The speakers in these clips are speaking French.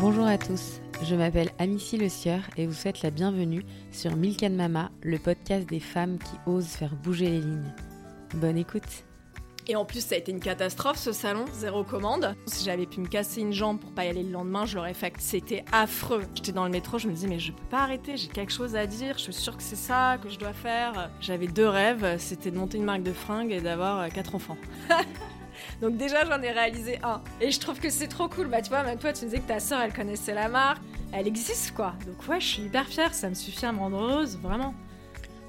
Bonjour à tous, je m'appelle Amicie Le Sieur et vous souhaite la bienvenue sur Milk and Mama, le podcast des femmes qui osent faire bouger les lignes. Bonne écoute Et en plus, ça a été une catastrophe ce salon, zéro commande. Si j'avais pu me casser une jambe pour pas y aller le lendemain, je l'aurais fait. C'était affreux. J'étais dans le métro, je me disais, mais je peux pas arrêter, j'ai quelque chose à dire, je suis sûre que c'est ça que je dois faire. J'avais deux rêves, c'était de monter une marque de fringues et d'avoir euh, quatre enfants. Donc déjà, j'en ai réalisé un. Et je trouve que c'est trop cool. Bah tu vois, même toi, tu me disais que ta sœur, elle connaissait la marque. Elle existe, quoi. Donc ouais, je suis hyper fière. Ça me suffit à me rendre heureuse, vraiment.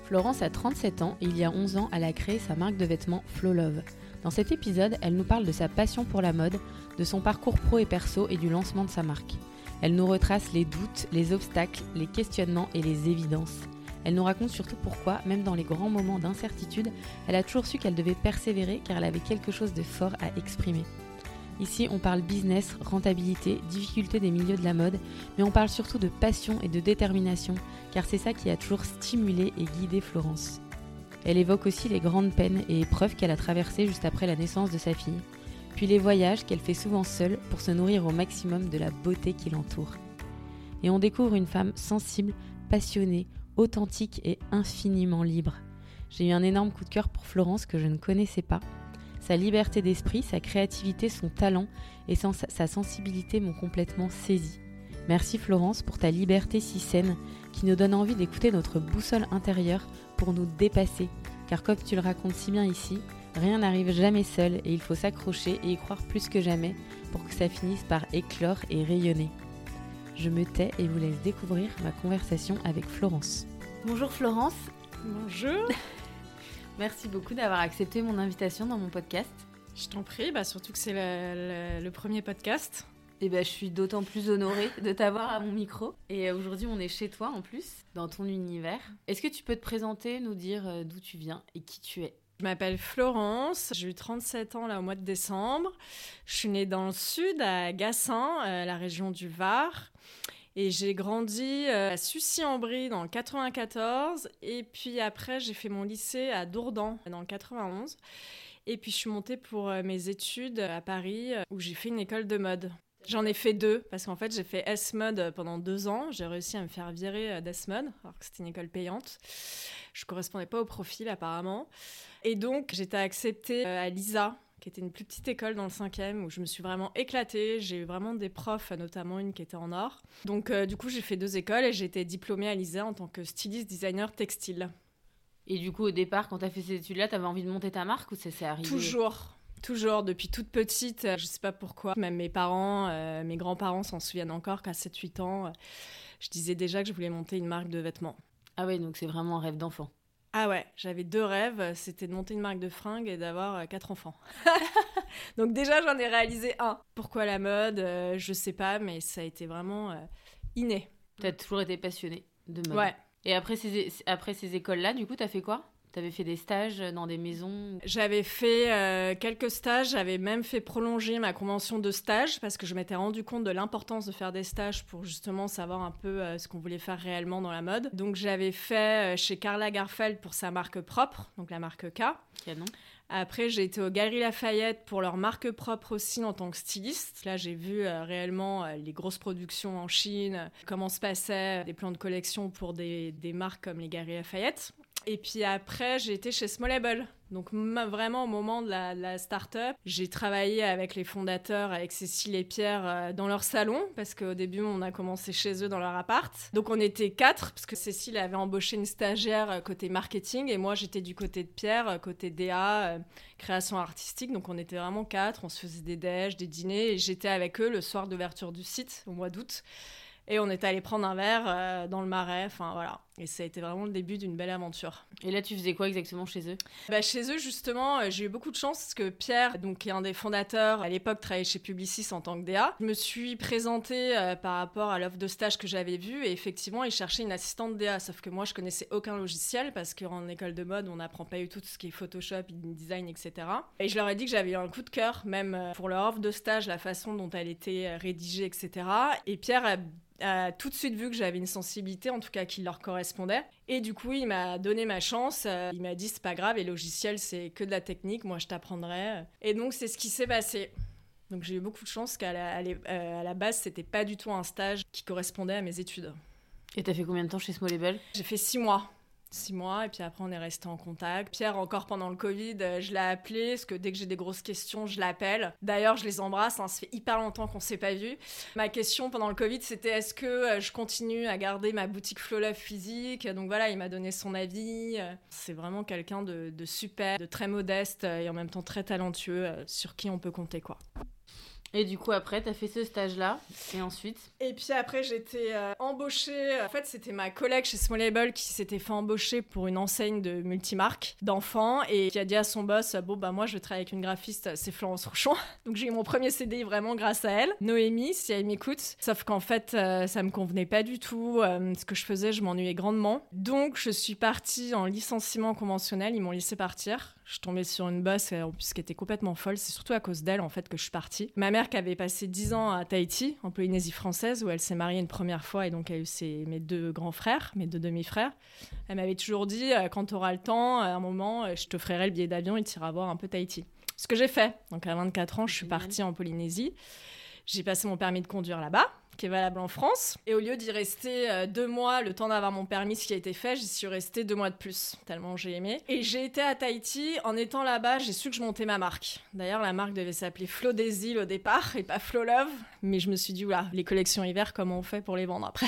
Florence a 37 ans et il y a 11 ans, elle a créé sa marque de vêtements Flow Love. Dans cet épisode, elle nous parle de sa passion pour la mode, de son parcours pro et perso et du lancement de sa marque. Elle nous retrace les doutes, les obstacles, les questionnements et les évidences. Elle nous raconte surtout pourquoi, même dans les grands moments d'incertitude, elle a toujours su qu'elle devait persévérer car elle avait quelque chose de fort à exprimer. Ici, on parle business, rentabilité, difficulté des milieux de la mode, mais on parle surtout de passion et de détermination, car c'est ça qui a toujours stimulé et guidé Florence. Elle évoque aussi les grandes peines et épreuves qu'elle a traversées juste après la naissance de sa fille, puis les voyages qu'elle fait souvent seule pour se nourrir au maximum de la beauté qui l'entoure. Et on découvre une femme sensible, passionnée, authentique et infiniment libre. J'ai eu un énorme coup de cœur pour Florence que je ne connaissais pas. Sa liberté d'esprit, sa créativité, son talent et sa sensibilité m'ont complètement saisie. Merci Florence pour ta liberté si saine qui nous donne envie d'écouter notre boussole intérieure pour nous dépasser. Car comme tu le racontes si bien ici, rien n'arrive jamais seul et il faut s'accrocher et y croire plus que jamais pour que ça finisse par éclore et rayonner. Je me tais et vous laisse découvrir ma conversation avec Florence. Bonjour Florence. Bonjour. Merci beaucoup d'avoir accepté mon invitation dans mon podcast. Je t'en prie, bah surtout que c'est le, premier podcast. Et eh ben, je suis d'autant plus honorée de t'avoir à mon micro. Et aujourd'hui, on est chez toi en plus, dans ton univers. Est-ce que tu peux te présenter, nous dire euh, d'où tu viens et qui tu es? Je m'appelle Florence, j'ai eu 37 ans là au mois de décembre. Je suis née dans le sud, à Gassin, euh, la région du Var. Et j'ai grandi euh, à Sucy-en-Brie dans le 94. Et puis après, j'ai fait mon lycée à Dourdan dans le 91. Et puis je suis montée pour euh, mes études à Paris où j'ai fait une école de mode. J'en ai fait deux, parce qu'en fait, j'ai fait S-Mode pendant deux ans. J'ai réussi à me faire virer d'S-Mode, alors que c'était une école payante. Je correspondais pas au profil, apparemment. Et donc, j'étais acceptée euh, à l'ISA, qui était une plus petite école dans le cinquième, où je me suis vraiment éclatée. J'ai eu vraiment des profs, notamment une qui était en or. Donc, euh, du coup, j'ai fait deux écoles et j'ai été diplômée à l'ISA en tant que styliste designer textile. Et du coup, au départ, quand tu as fait ces études-là, tu avais envie de monter ta marque ou ça s'est arrivé? Toujours. Toujours, depuis toute petite, je sais pas pourquoi, même mes parents, euh, mes grands-parents s'en souviennent encore qu'à 7-8 ans, je disais déjà que je voulais monter une marque de vêtements. Ah ouais, donc c'est vraiment un rêve d'enfant. Ah ouais, j'avais deux rêves, c'était de monter une marque de fringues et d'avoir euh, quatre enfants. donc déjà, j'en ai réalisé un. Pourquoi la mode euh, Je sais pas, mais ça a été vraiment inné. Tu as toujours été passionnée de mode. Ouais. Et après ces, après ces écoles-là, du coup, tu as fait quoi? Tu avais fait des stages dans des maisons J'avais fait euh, quelques stages, j'avais même fait prolonger ma convention de stage parce que je m'étais rendu compte de l'importance de faire des stages pour justement savoir un peu euh, ce qu'on voulait faire réellement dans la mode. Donc j'avais fait euh, chez Carla Garfeld pour sa marque propre, donc la marque K. Canon. Après, j'ai été aux Galeries Lafayette pour leur marque propre aussi en tant que styliste. Là, j'ai vu réellement les grosses productions en Chine, comment se passaient des plans de collection pour des, des marques comme les Galeries Lafayette. Et puis après, j'ai été chez Smallable. Donc vraiment au moment de la, start-up, j'ai travaillé avec les fondateurs, avec Cécile et Pierre euh, dans leur salon, parce qu'au début on a commencé chez eux dans leur appart. Donc on était quatre, parce que Cécile avait embauché une stagiaire euh, côté marketing, et moi j'étais du côté de Pierre, euh, côté DA, création artistique. Donc on était vraiment quatre, on se faisait des déj, des dîners, et j'étais avec eux le soir d'ouverture du site, au mois d'août. Et on est allé prendre un verre dans le marais, enfin voilà. Et ça a été vraiment le début d'une belle aventure. Et là, tu faisais quoi exactement chez eux? Bah, Chez eux, justement, euh, j'ai eu beaucoup de chance parce que Pierre, donc, qui est un des fondateurs, à l'époque travaillait chez Publicis en tant que DA. Je me suis présentée euh, par rapport à l'offre de stage que j'avais vue et effectivement, il cherchait une assistante DA. Sauf que moi, je connaissais aucun logiciel parce qu'en école de mode, on n'apprend pas du tout tout ce qui est Photoshop, InDesign, etc. Et je leur ai dit que j'avais eu un coup de cœur, même euh, pour leur offre de stage, la façon dont elle était rédigée, etc. Et Pierre a a tout de suite vu que j'avais une sensibilité, en tout cas qui leur correspondait. Et du coup, il m'a donné ma chance. Euh, il m'a dit c'est pas grave, les logiciels c'est que de la technique, moi je t'apprendrai. Et donc c'est ce qui s'est passé. Donc j'ai eu beaucoup de chance qu'à la, à euh, la base, c'était pas du tout un stage qui correspondait à mes études. Et t'as fait combien de temps chez Small Label? J'ai fait six mois six mois et puis après on est resté en contact. Pierre encore pendant le Covid, euh, je l'ai appelé parce que dès que j'ai des grosses questions, je l'appelle. D'ailleurs, je les embrasse, hein, ça fait hyper longtemps qu'on s'est pas vu. Ma question pendant le Covid, c'était est-ce que euh, je continue à garder ma boutique Flow Love physique? Donc voilà, il m'a donné son avis. C'est vraiment quelqu'un de, de, super, de très modeste et en même temps très talentueux euh, sur qui on peut compter quoi. Et du coup, après, tu as fait ce stage-là. Et ensuite Et puis après, j'étais euh, embauchée. En fait, c'était ma collègue chez Small qui s'était fait embaucher pour une enseigne de multimarque d'enfants et qui a dit à son boss Bon, bah, moi, je vais travailler avec une graphiste, c'est Florence Rouchon. Donc, j'ai eu mon premier CDI vraiment grâce à elle. Noémie, si elle m'écoute. Sauf qu'en fait, euh, ça me convenait pas du tout. Euh, ce que je faisais, je m'ennuyais grandement. Donc, je suis partie en licenciement conventionnel. Ils m'ont laissé partir. Je tombais sur une boss plus qui était complètement folle. C'est surtout à cause d'elle, en fait, que je suis partie. Ma mère qui avait passé 10 ans à Tahiti, en Polynésie française, où elle s'est mariée une première fois et donc elle a eu ses, mes deux grands frères, mes deux demi-frères. Elle m'avait toujours dit, euh, quand tu auras le temps, à un moment, euh, je te ferai le billet d'avion et tu iras voir un peu Tahiti. Ce que j'ai fait. Donc à 24 ans, je suis partie en Polynésie. J'ai passé mon permis de conduire là-bas est valable en France. Et au lieu d'y rester euh, deux mois, le temps d'avoir mon permis, ce qui a été fait, j'y suis restée deux mois de plus, tellement j'ai aimé. Et j'ai été à Tahiti. En étant là-bas, j'ai su que je montais ma marque. D'ailleurs, la marque devait s'appeler Flow des îles au départ et pas Flow Love. Mais je me suis dit, oula, les collections hiver, comment on fait pour les vendre après?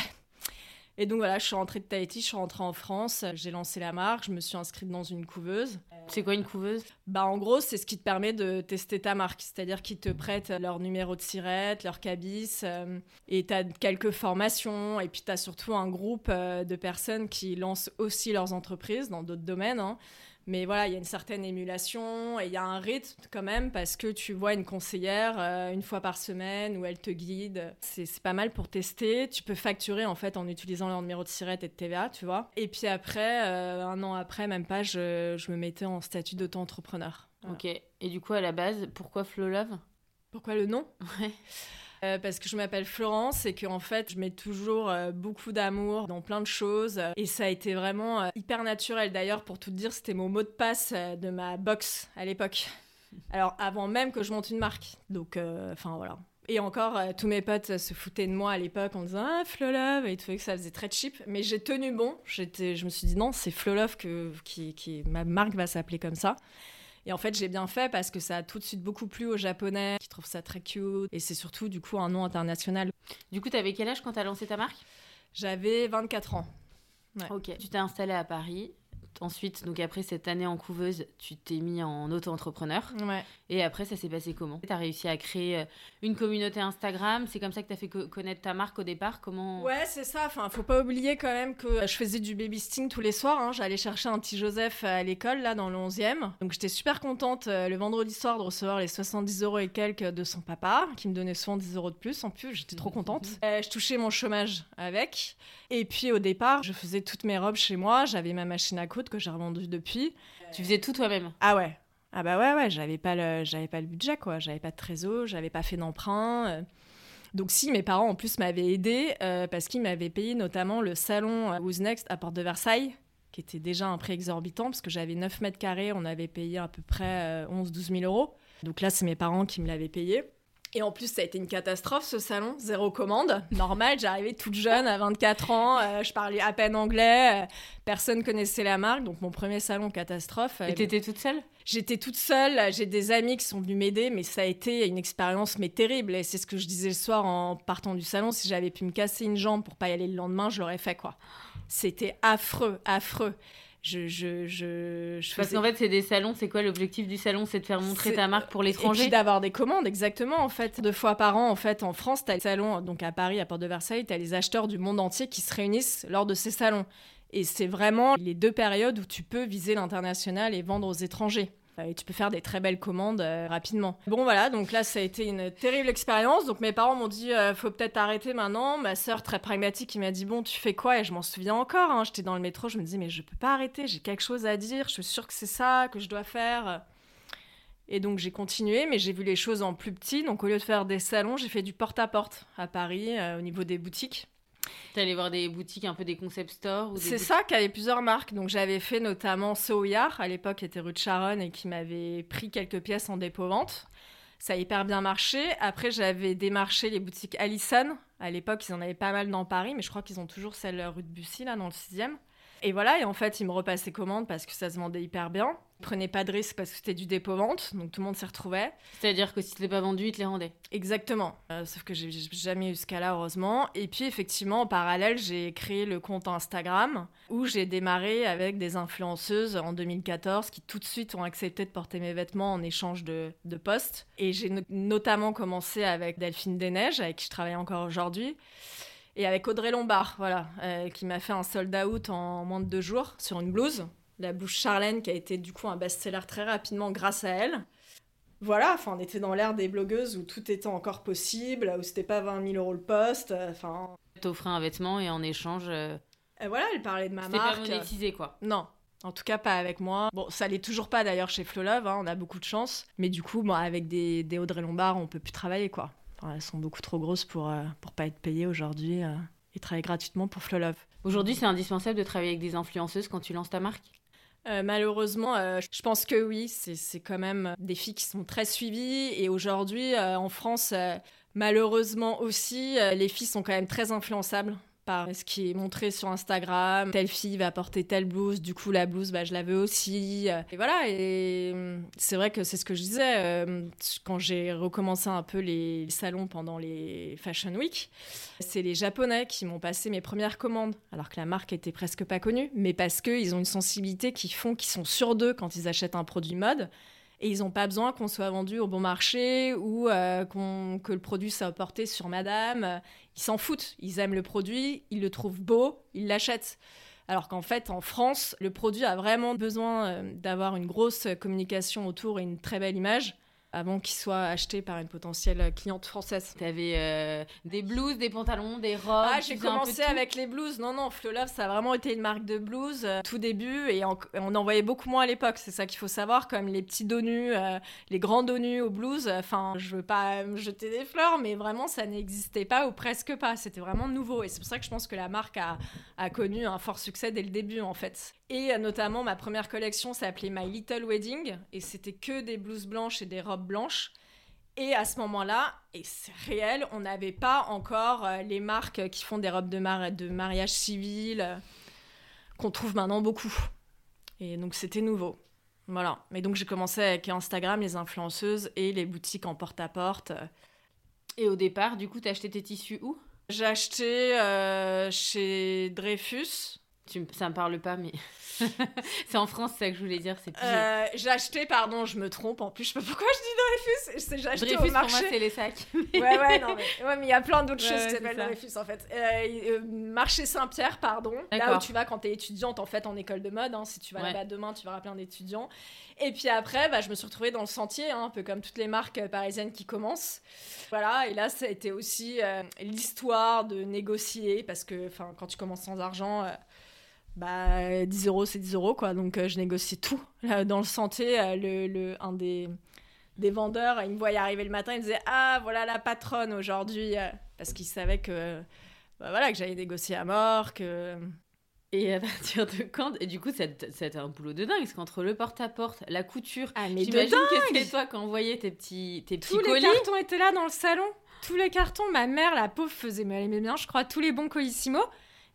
Et donc voilà, je suis rentrée de Tahiti, je suis rentrée en France, j'ai lancé la marque, je me suis inscrite dans une couveuse. C'est quoi une couveuse? Bah en gros, c'est ce qui te permet de tester ta marque, c'est-à-dire qu'ils te prêtent leur numéro de sirette, leur cabis, euh, et tu as quelques formations, et puis tu as surtout un groupe euh, de personnes qui lancent aussi leurs entreprises dans d'autres domaines. Hein. Mais voilà, il y a une certaine émulation et il y a un rythme quand même parce que tu vois une conseillère euh, une fois par semaine où elle te guide. C'est pas mal pour tester. Tu peux facturer en fait en utilisant leur numéro de sirette et de TVA, tu vois. Et puis après, euh, un an après, même pas, je, je me mettais en statut d'auto-entrepreneur. Ok. Et du coup, à la base, pourquoi Flow Love Pourquoi le nom? Ouais. Euh, parce que je m'appelle Florence et que en fait je mets toujours euh, beaucoup d'amour dans plein de choses et ça a été vraiment euh, hyper naturel d'ailleurs pour tout te dire c'était mon mot de passe de ma box à l'époque alors avant même que je monte une marque donc enfin voilà et encore, tous mes potes se foutaient de moi à l'époque en disant Ah, Flolove, et ils trouvaient que ça faisait très cheap. Mais j'ai tenu bon. J'étais, je me suis dit Non, c'est Flolove que, qui, qui, ma marque va s'appeler comme ça. Et en fait, j'ai bien fait parce que ça a tout de suite beaucoup plu aux Japonais qui trouvent ça très cute. Et c'est surtout, du coup, un nom international. Du coup, tu avais quel âge quand tu as lancé ta marque? J'avais 24 ans. Ok. Tu t'es installée à Paris ensuite, donc après cette année en couveuse, tu t'es mis en auto-entrepreneur. Ouais. Et après, ça s'est passé comment? Tu as réussi à créer euh, une communauté Instagram? C'est comme ça que tu as fait connaître ta marque au départ? Comment? Ouais, c'est ça. Enfin, faut pas oublier quand même que je faisais du baby sting tous les soirs. Hein. J'allais chercher un petit Joseph à l'école, là, dans le 11e. Donc j'étais super contente euh, le vendredi soir de recevoir les 70 euros et quelques de son papa, qui me donnait souvent 10 euros de plus. En plus, j'étais trop contente. Euh, je touchais mon chômage avec. Et puis au départ, je faisais toutes mes robes chez moi. J'avais ma machine à coudre que j'ai revendue depuis. Tu faisais tout toi-même Ah ouais. Ah bah ouais, ouais, j'avais pas le, j'avais pas le budget, quoi. J'avais pas de trésor, j'avais pas fait d'emprunt. Euh. Donc si, mes parents en plus m'avaient aidé euh, parce qu'ils m'avaient payé notamment le salon euh, Who's Next à Porte de Versailles, qui était déjà un prix exorbitant parce que j'avais 9 mètres carrés, on avait payé à peu près 11-12 000 euros. Donc là, c'est mes parents qui me l'avaient payé. Et en plus, ça a été une catastrophe ce salon, zéro commande. Normal, j'arrivais toute jeune à 24 ans, euh, je parlais à peine anglais, euh, personne connaissait la marque, donc mon premier salon catastrophe. Et t'étais toute seule? J'étais toute seule, j'ai des amis qui sont venus m'aider, mais ça a été une expérience mais terrible. Et c'est ce que je disais le soir en partant du salon, si j'avais pu me casser une jambe pour pas y aller le lendemain, je l'aurais fait quoi. C'était affreux, affreux je, je, je, Parce qu'en fait, c'est des salons. C'est quoi l'objectif du salon? C'est de faire montrer ta marque pour l'étranger? Et d'avoir des commandes, exactement. En fait, deux fois par an, en fait, en France, tu as le salon, donc à Paris, à Porte de Versailles, tu as les acheteurs du monde entier qui se réunissent lors de ces salons. Et c'est vraiment les deux périodes où tu peux viser l'international et vendre aux étrangers. Euh, et tu peux faire des très belles commandes euh, rapidement. Bon voilà, donc là ça a été une terrible expérience. Donc mes parents m'ont dit euh, faut peut-être arrêter maintenant. Ma sœur très pragmatique qui m'a dit bon tu fais quoi? Et je m'en souviens encore. Hein. J'étais dans le métro, je me disais mais je peux pas arrêter, j'ai quelque chose à dire, je suis sûre que c'est ça que je dois faire. Et donc j'ai continué, mais j'ai vu les choses en plus petit. Donc au lieu de faire des salons, j'ai fait du porte-à-porte -à, Paris au niveau des boutiques. T'es allé voir des boutiques, un peu des concept stores C'est ça, qui avait plusieurs marques. Donc j'avais fait notamment Soyard, à l'époque était rue de Charonne et qui m'avait pris quelques pièces en dépôt-vente. Ça a hyper bien marché. Après, j'avais démarché les boutiques Allison. À l'époque, ils en avaient pas mal dans Paris, mais je crois qu'ils ont toujours celle rue de Bussy, là, dans le 6e. Et voilà, et en fait, ils me repassaient commande parce que ça se vendait hyper bien. Prenaient pas de risque parce que c'était du dépôt-vente, donc tout le monde s'y retrouvait. C'est-à-dire que si c'était pas vendu, ils te les rendaient Exactement. Euh, sauf que j'ai jamais eu ce cas-là, heureusement. Et puis, effectivement, en parallèle, j'ai créé le compte Instagram où j'ai démarré avec des influenceuses en 2014 qui tout de suite ont accepté de porter mes vêtements en échange de, de posts. Et j'ai notamment commencé avec Delphine Desneiges, avec qui je travaille encore aujourd'hui. Et avec Audrey Lombard, voilà, euh, qui m'a fait un sold out en moins de deux jours sur une blouse. La blouse Charlène, qui a été du coup un best-seller très rapidement grâce à elle. Voilà, enfin, on était dans l'ère des blogueuses où tout était encore possible, où c'était pas 20 000 euros le poste. Euh, enfin. T'offrais un vêtement et en échange. Euh, et voilà, elle parlait de ma marque. C'était pas monétisé, quoi. Non. En tout cas, pas avec moi. Bon, ça l'est toujours pas d'ailleurs chez Flolove, hein, on a beaucoup de chance. Mais du coup, bon, avec des, des Audrey Lombard, on peut plus travailler, quoi elles sont beaucoup trop grosses pour ne euh, pour pas être payées aujourd'hui euh, et travailler gratuitement pour Flolove. Aujourd'hui, c'est indispensable de travailler avec des influenceuses quand tu lances ta marque? Euh, malheureusement, je pense que oui, c'est quand même des filles qui sont très suivies. Et aujourd'hui, en France, malheureusement aussi, les filles sont quand même très influençables par ce qui est montré sur Instagram. Telle fille va porter telle blouse, du coup la blouse, bah, je la veux aussi. Et voilà, et hum, c'est vrai que c'est ce que je disais euh, quand j'ai recommencé un peu les salons pendant les Fashion Week. C'est les Japonais qui m'ont passé mes premières commandes, alors que la marque était presque pas connue, mais parce qu'ils ont une sensibilité qui font qu'ils sont sûrs d'eux quand ils achètent un produit mode et ils n'ont pas besoin qu'on soit vendu au bon marché ou euh, que le produit soit porté sur madame. Ils s'en foutent. Ils aiment le produit, ils le trouvent beau, ils l'achètent. Alors qu'en fait, en France, le produit a vraiment besoin euh, d'avoir une grosse communication autour et une très belle image avant qu'il soit acheté par une potentielle cliente française. Tu avais euh, des blouses, des pantalons, des robes. Ah, j'ai commencé avec les blouses. Non, non, Flolove, ça a vraiment été une marque de blouses euh, tout début et on en voyait beaucoup moins à l'époque. C'est ça qu'il faut savoir, comme les petits dos nus, euh, les grands dos nus aux blouses. Enfin, je veux pas me jeter des fleurs, mais vraiment, ça n'existait pas ou presque pas. C'était vraiment nouveau et c'est pour ça que je pense que la marque a, a connu un fort succès dès le début en fait. Et notamment, ma première collection s'appelait My Little Wedding et c'était que des blouses blanches et des robes blanches. Et à ce moment-là, et c'est réel, on n'avait pas encore euh, les marques qui font des robes de, de mariage civil, euh, qu'on trouve maintenant beaucoup. Et donc c'était nouveau. Voilà. Mais donc j'ai commencé avec Instagram, les influenceuses et les boutiques en porte-à-porte. Et au départ, du coup, t'as acheté tes tissus où? J'ai acheté euh, chez Dreyfus. Tu, ça me parle pas, mais c'est en France, c'est ça que je voulais dire. C'est euh, j'ai acheté, pardon, je me trompe. En plus, je sais pas pourquoi je dis Dreyfus. J'ai acheté Dreyfus, au marché. pour moi, c'est les sacs. ouais, ouais, non, mais ouais, il y a plein d'autres choses qui s'appellent Dreyfus en fait. Euh, euh, marché Saint-Pierre, pardon. Là où tu vas quand t'es étudiante en fait en école de mode. Hein. Si tu vas là-bas demain, tu verras plein d'étudiants. Et puis après, bah, je me suis retrouvée dans le sentier, hein, un peu comme toutes les marques parisiennes qui commencent. Voilà, et là, ça a été aussi l'histoire de négocier parce que quand tu commences sans argent bah 10 euros c'est 10 euros quoi donc euh, je négocie tout dans le sentier euh, le, le, un des des vendeurs il me voyait arriver le matin il me disait ah voilà la patronne aujourd'hui euh, parce qu'il savait que bah, voilà que j'allais négocier à mort que et à partir de quand Et du coup, c'était un boulot de dingue, parce qu'entre le porte-à-porte, la couture, ah, mais j'imagine que c'est toi qui envoyais tes petits, tes petits tous colis. les cartons étaient là dans le salon. Tous les cartons, ma mère, la pauvre, faisait, mais elle aimait bien, je crois, tous les bons colissimo.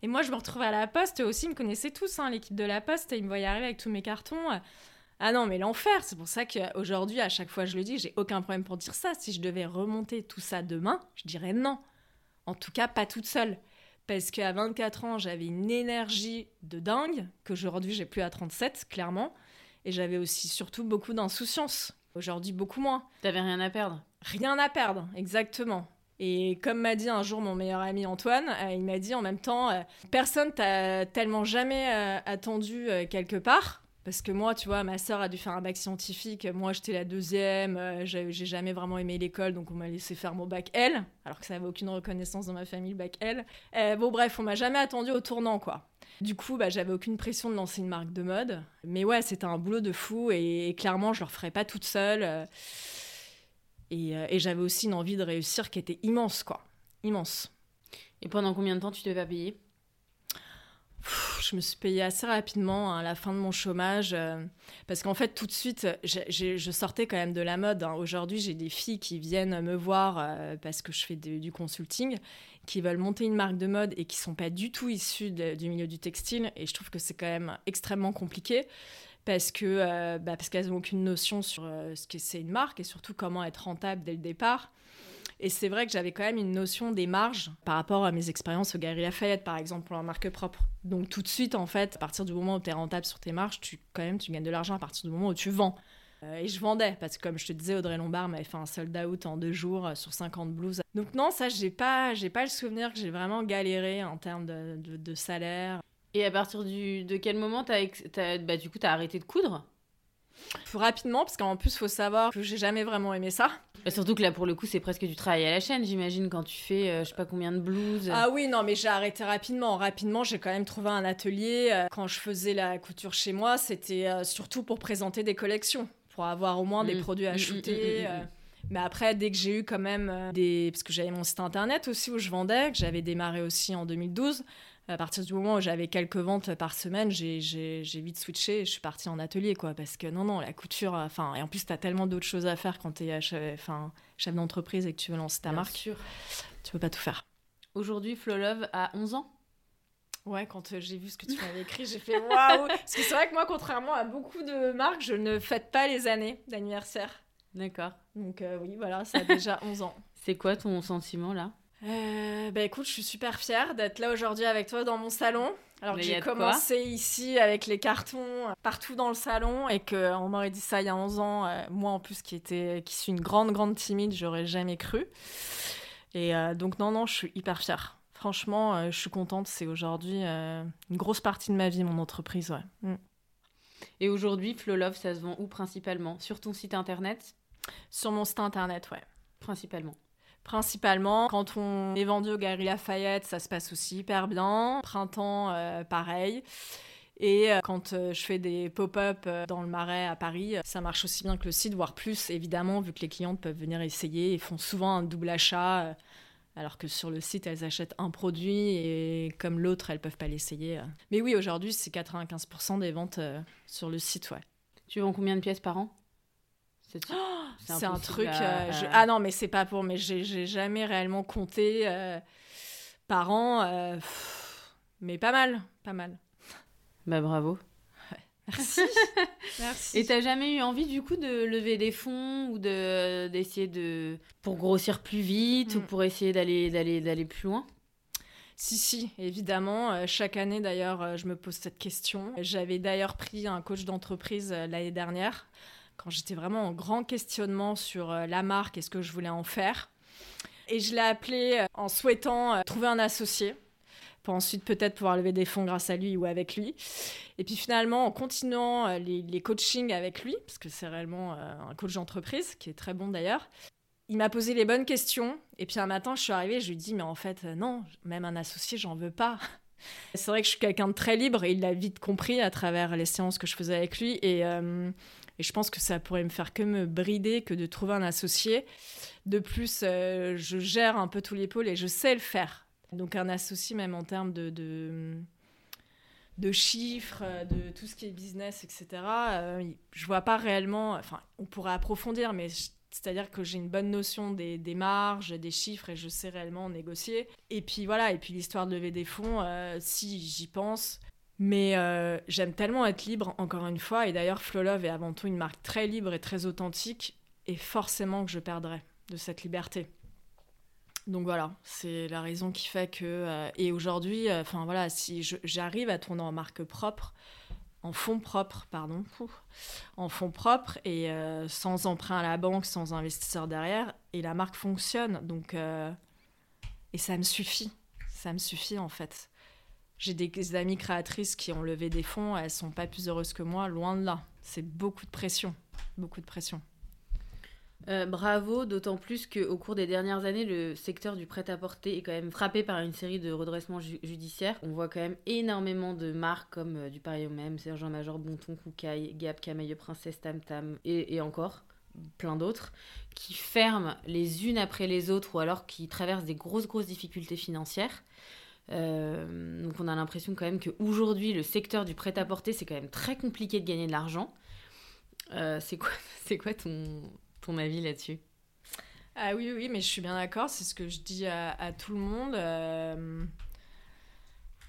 Et moi, je me retrouvais à la poste, eux aussi, ils me connaissaient tous, hein, l'équipe de la poste, et ils me voyaient arriver avec tous mes cartons. Ah non, mais l'enfer C'est pour ça qu'aujourd'hui, à chaque fois, je le dis, j'ai aucun problème pour dire ça. Si je devais remonter tout ça demain, je dirais non. En tout cas, pas toute seule. Parce qu'à 24 ans, j'avais une énergie de dingue, qu'aujourd'hui, j'ai plus à 37, clairement. Et j'avais aussi surtout beaucoup d'insouciance. Aujourd'hui, beaucoup moins. T'avais rien à perdre Rien à perdre, exactement. Et comme m'a dit un jour mon meilleur ami Antoine, euh, il m'a dit en même temps, euh, personne t'a tellement jamais euh, attendu quelque part. Parce que moi, tu vois, ma sœur a dû faire un bac scientifique. Moi, j'étais la deuxième. j'ai jamais vraiment aimé l'école, donc on m'a laissé faire mon bac L, alors que ça n'avait aucune reconnaissance dans ma famille, le bac L. bon, bref, on m'a jamais attendu au tournant, quoi. Du coup, bah, j'avais aucune pression de lancer une marque de mode. Mais ouais, c'était un boulot de fou et, clairement, je le referais pas toute seule. Euh, et, j'avais aussi une envie de réussir qui était immense, quoi. Immense. Et pendant combien de temps tu devais pas payer? Je me suis payée assez rapidement hein, à la fin de mon chômage euh, parce qu'en fait tout de suite je sortais quand même de la mode. hein. Aujourd'hui j'ai des filles qui viennent me voir euh, parce que je fais de- du consulting, qui veulent monter une marque de mode et qui sont pas du tout issues de- du milieu du textile et je trouve que c'est quand même extrêmement compliqué parce que euh, bah, parce qu'elles n'ont aucune notion sur euh, ce que c'est une marque et surtout comment être rentable dès le départ. Et c'est vrai que j'avais quand même une notion des marges par rapport à mes expériences au Galeries Lafayette, par exemple, pour la marque propre. Donc tout de suite, en fait, à partir du moment où tu es rentable sur tes marges, tu, quand même, tu gagnes de l'argent à partir du moment où tu vends. Euh, et je vendais, parce que comme je te disais, Audrey Lombard m'avait fait un sold out en deux jours sur 50 blouses. Donc non, ça, j'ai pas, pas le souvenir que j'ai vraiment galéré en termes de salaire. Et à partir du, de quel moment t'as, t'as- bah, du coup t'as arrêté de coudre? Plus rapidement, parce qu'en plus, faut savoir que j'ai jamais vraiment aimé ça. Bah, Surtout que là pour le coup c'est presque du travail à la chaîne j'imagine quand tu fais euh, je sais pas combien de blouses. Ah oui, non, mais j'ai arrêté rapidement. Rapidement, j'ai quand même trouvé un atelier. Euh, Quand je faisais la couture chez moi, c'était euh, surtout pour présenter des collections, pour avoir au moins des Mm. produits à Mm, mm, shooter. mm, euh. Mais après, dès que j'ai eu quand même des... Parce que j'avais mon site internet aussi où je vendais, que j'avais démarré aussi en 2012. À partir du moment où j'avais quelques ventes par semaine, j'ai- vite switché et je suis partie en atelier, quoi. Parce que non, non, la couture... Enfin, et en plus, t'as tellement d'autres choses à faire quand t'es euh, chef, chef d'entreprise et que tu veux lancer ta Bien marque. sûr. Tu peux pas tout faire. Aujourd'hui Flo Love a 11 ans. Ouais, quand euh, j'ai vu ce que tu m'avais écrit, j'ai fait waouh Parce que c'est vrai que moi, contrairement à beaucoup de marques, je ne fête pas les années d'anniversaire. D'accord. Donc euh, oui, voilà, ça a déjà 11 ans. C'est quoi ton sentiment là? Euh, bah écoute, je suis super fière d'être là aujourd'hui avec toi dans mon salon. Alors que Mais j'ai commencé ici avec les cartons euh, partout dans le salon et qu'on m'aurait dit ça il y a 11 ans, euh, moi en plus qui, était, qui suis une grande, grande timide, j'aurais jamais cru. Et euh, donc non, non, je suis hyper fière. Franchement, euh, je suis contente. C'est aujourd'hui euh, une grosse partie de ma vie, mon entreprise. Ouais. Mm. Et aujourd'hui Flo Love ça se vend où principalement? Sur ton site internet? Sur mon site internet, ouais. Principalement. Principalement, quand on est vendu au Galeries Lafayette, ça se passe aussi hyper bien. Printemps, euh, pareil. Et euh, quand euh, je fais des pop-up dans le Marais à Paris, ça marche aussi bien que le site, voire plus, évidemment, vu que les clientes peuvent venir essayer et font souvent un double achat, alors que sur le site, elles achètent un produit et comme l'autre, elles peuvent pas l'essayer. Mais oui, aujourd'hui, c'est 95% des ventes sur le site, ouais. Tu vends combien de pièces par an? C'est un truc. à- euh, je- Ah non, mais c'est pas pour. Mais j'ai jamais réellement compté euh, par an. euh, pff, Mais pas mal, pas mal. Bah bravo. Merci. Merci. Et t'as jamais eu envie du coup de lever des fonds ou de d'essayer de pour grossir plus vite ou Mm. pour essayer d'aller d'aller d'aller plus loin? Si, si, évidemment. Euh, chaque année, d'ailleurs, euh, je me pose cette question. J'avais d'ailleurs pris un coach d'entreprise euh, l'année dernière, quand j'étais vraiment en grand questionnement sur euh, la marque et ce que je voulais en faire. Et je l'ai appelé euh, en souhaitant euh, trouver un associé pour ensuite peut-être pouvoir lever des fonds grâce à lui ou avec lui. Et puis finalement, en continuant les, coachings avec lui, parce que c'est réellement un coach d'entreprise, qui est très bon d'ailleurs, il m'a posé les bonnes questions. Et puis un matin, je suis arrivée, je lui ai dit, mais en fait, non, même un associé, j'en veux pas. C'est vrai que je suis quelqu'un de très libre et il l'a vite compris à travers les séances que je faisais avec lui. Et, et je pense que ça pourrait me faire que me brider que de trouver un associé. De plus, euh, je gère un peu tous les et je sais le faire. Donc un associé, même en termes de, de, chiffres, de tout ce qui est business, etc., euh, je vois pas réellement... Enfin, on pourrait approfondir, mais c'est-à-dire que j'ai une bonne notion des, des marges, des chiffres et je sais réellement négocier. Et puis voilà, et puis l'histoire de lever des fonds, euh, si j'y pense. Mais euh, j'aime tellement être libre, encore une fois. Et d'ailleurs, Flolove est avant tout une marque très libre et très authentique. Et forcément que je perdrai de cette liberté. Donc voilà, c'est la raison qui fait que. euh, et aujourd'hui, euh, enfin voilà, si j'arrive à tourner en marque propre, en fonds propres, pardon, en fonds propres et sans emprunt à la banque, sans investisseur derrière, et la marque fonctionne. Donc, et ça me suffit, ça me suffit en fait. J'ai des, amies créatrices qui ont levé des fonds, elles sont pas plus heureuses que moi, loin de là. C'est beaucoup de pression, beaucoup de pression. Euh, bravo, d'autant plus qu'au cours des dernières années, le secteur du prêt-à-porter est quand même frappé par une série de redressements ju- judiciaires. On voit quand même énormément de marques comme euh, du Paris même, Sergent Major, Bonton, Koukaï, Gap, Camailleux, Princesse, Tam Tam et, et encore plein d'autres qui ferment les unes après les autres ou alors qui traversent des grosses grosses difficultés financières. Donc on a l'impression quand même qu'aujourd'hui, le secteur du prêt-à-porter, c'est quand même très compliqué de gagner de l'argent. c'est quoi, quoi ton, avis là-dessus? Ah oui, oui, mais je suis bien d'accord, c'est ce que je dis à, à tout le monde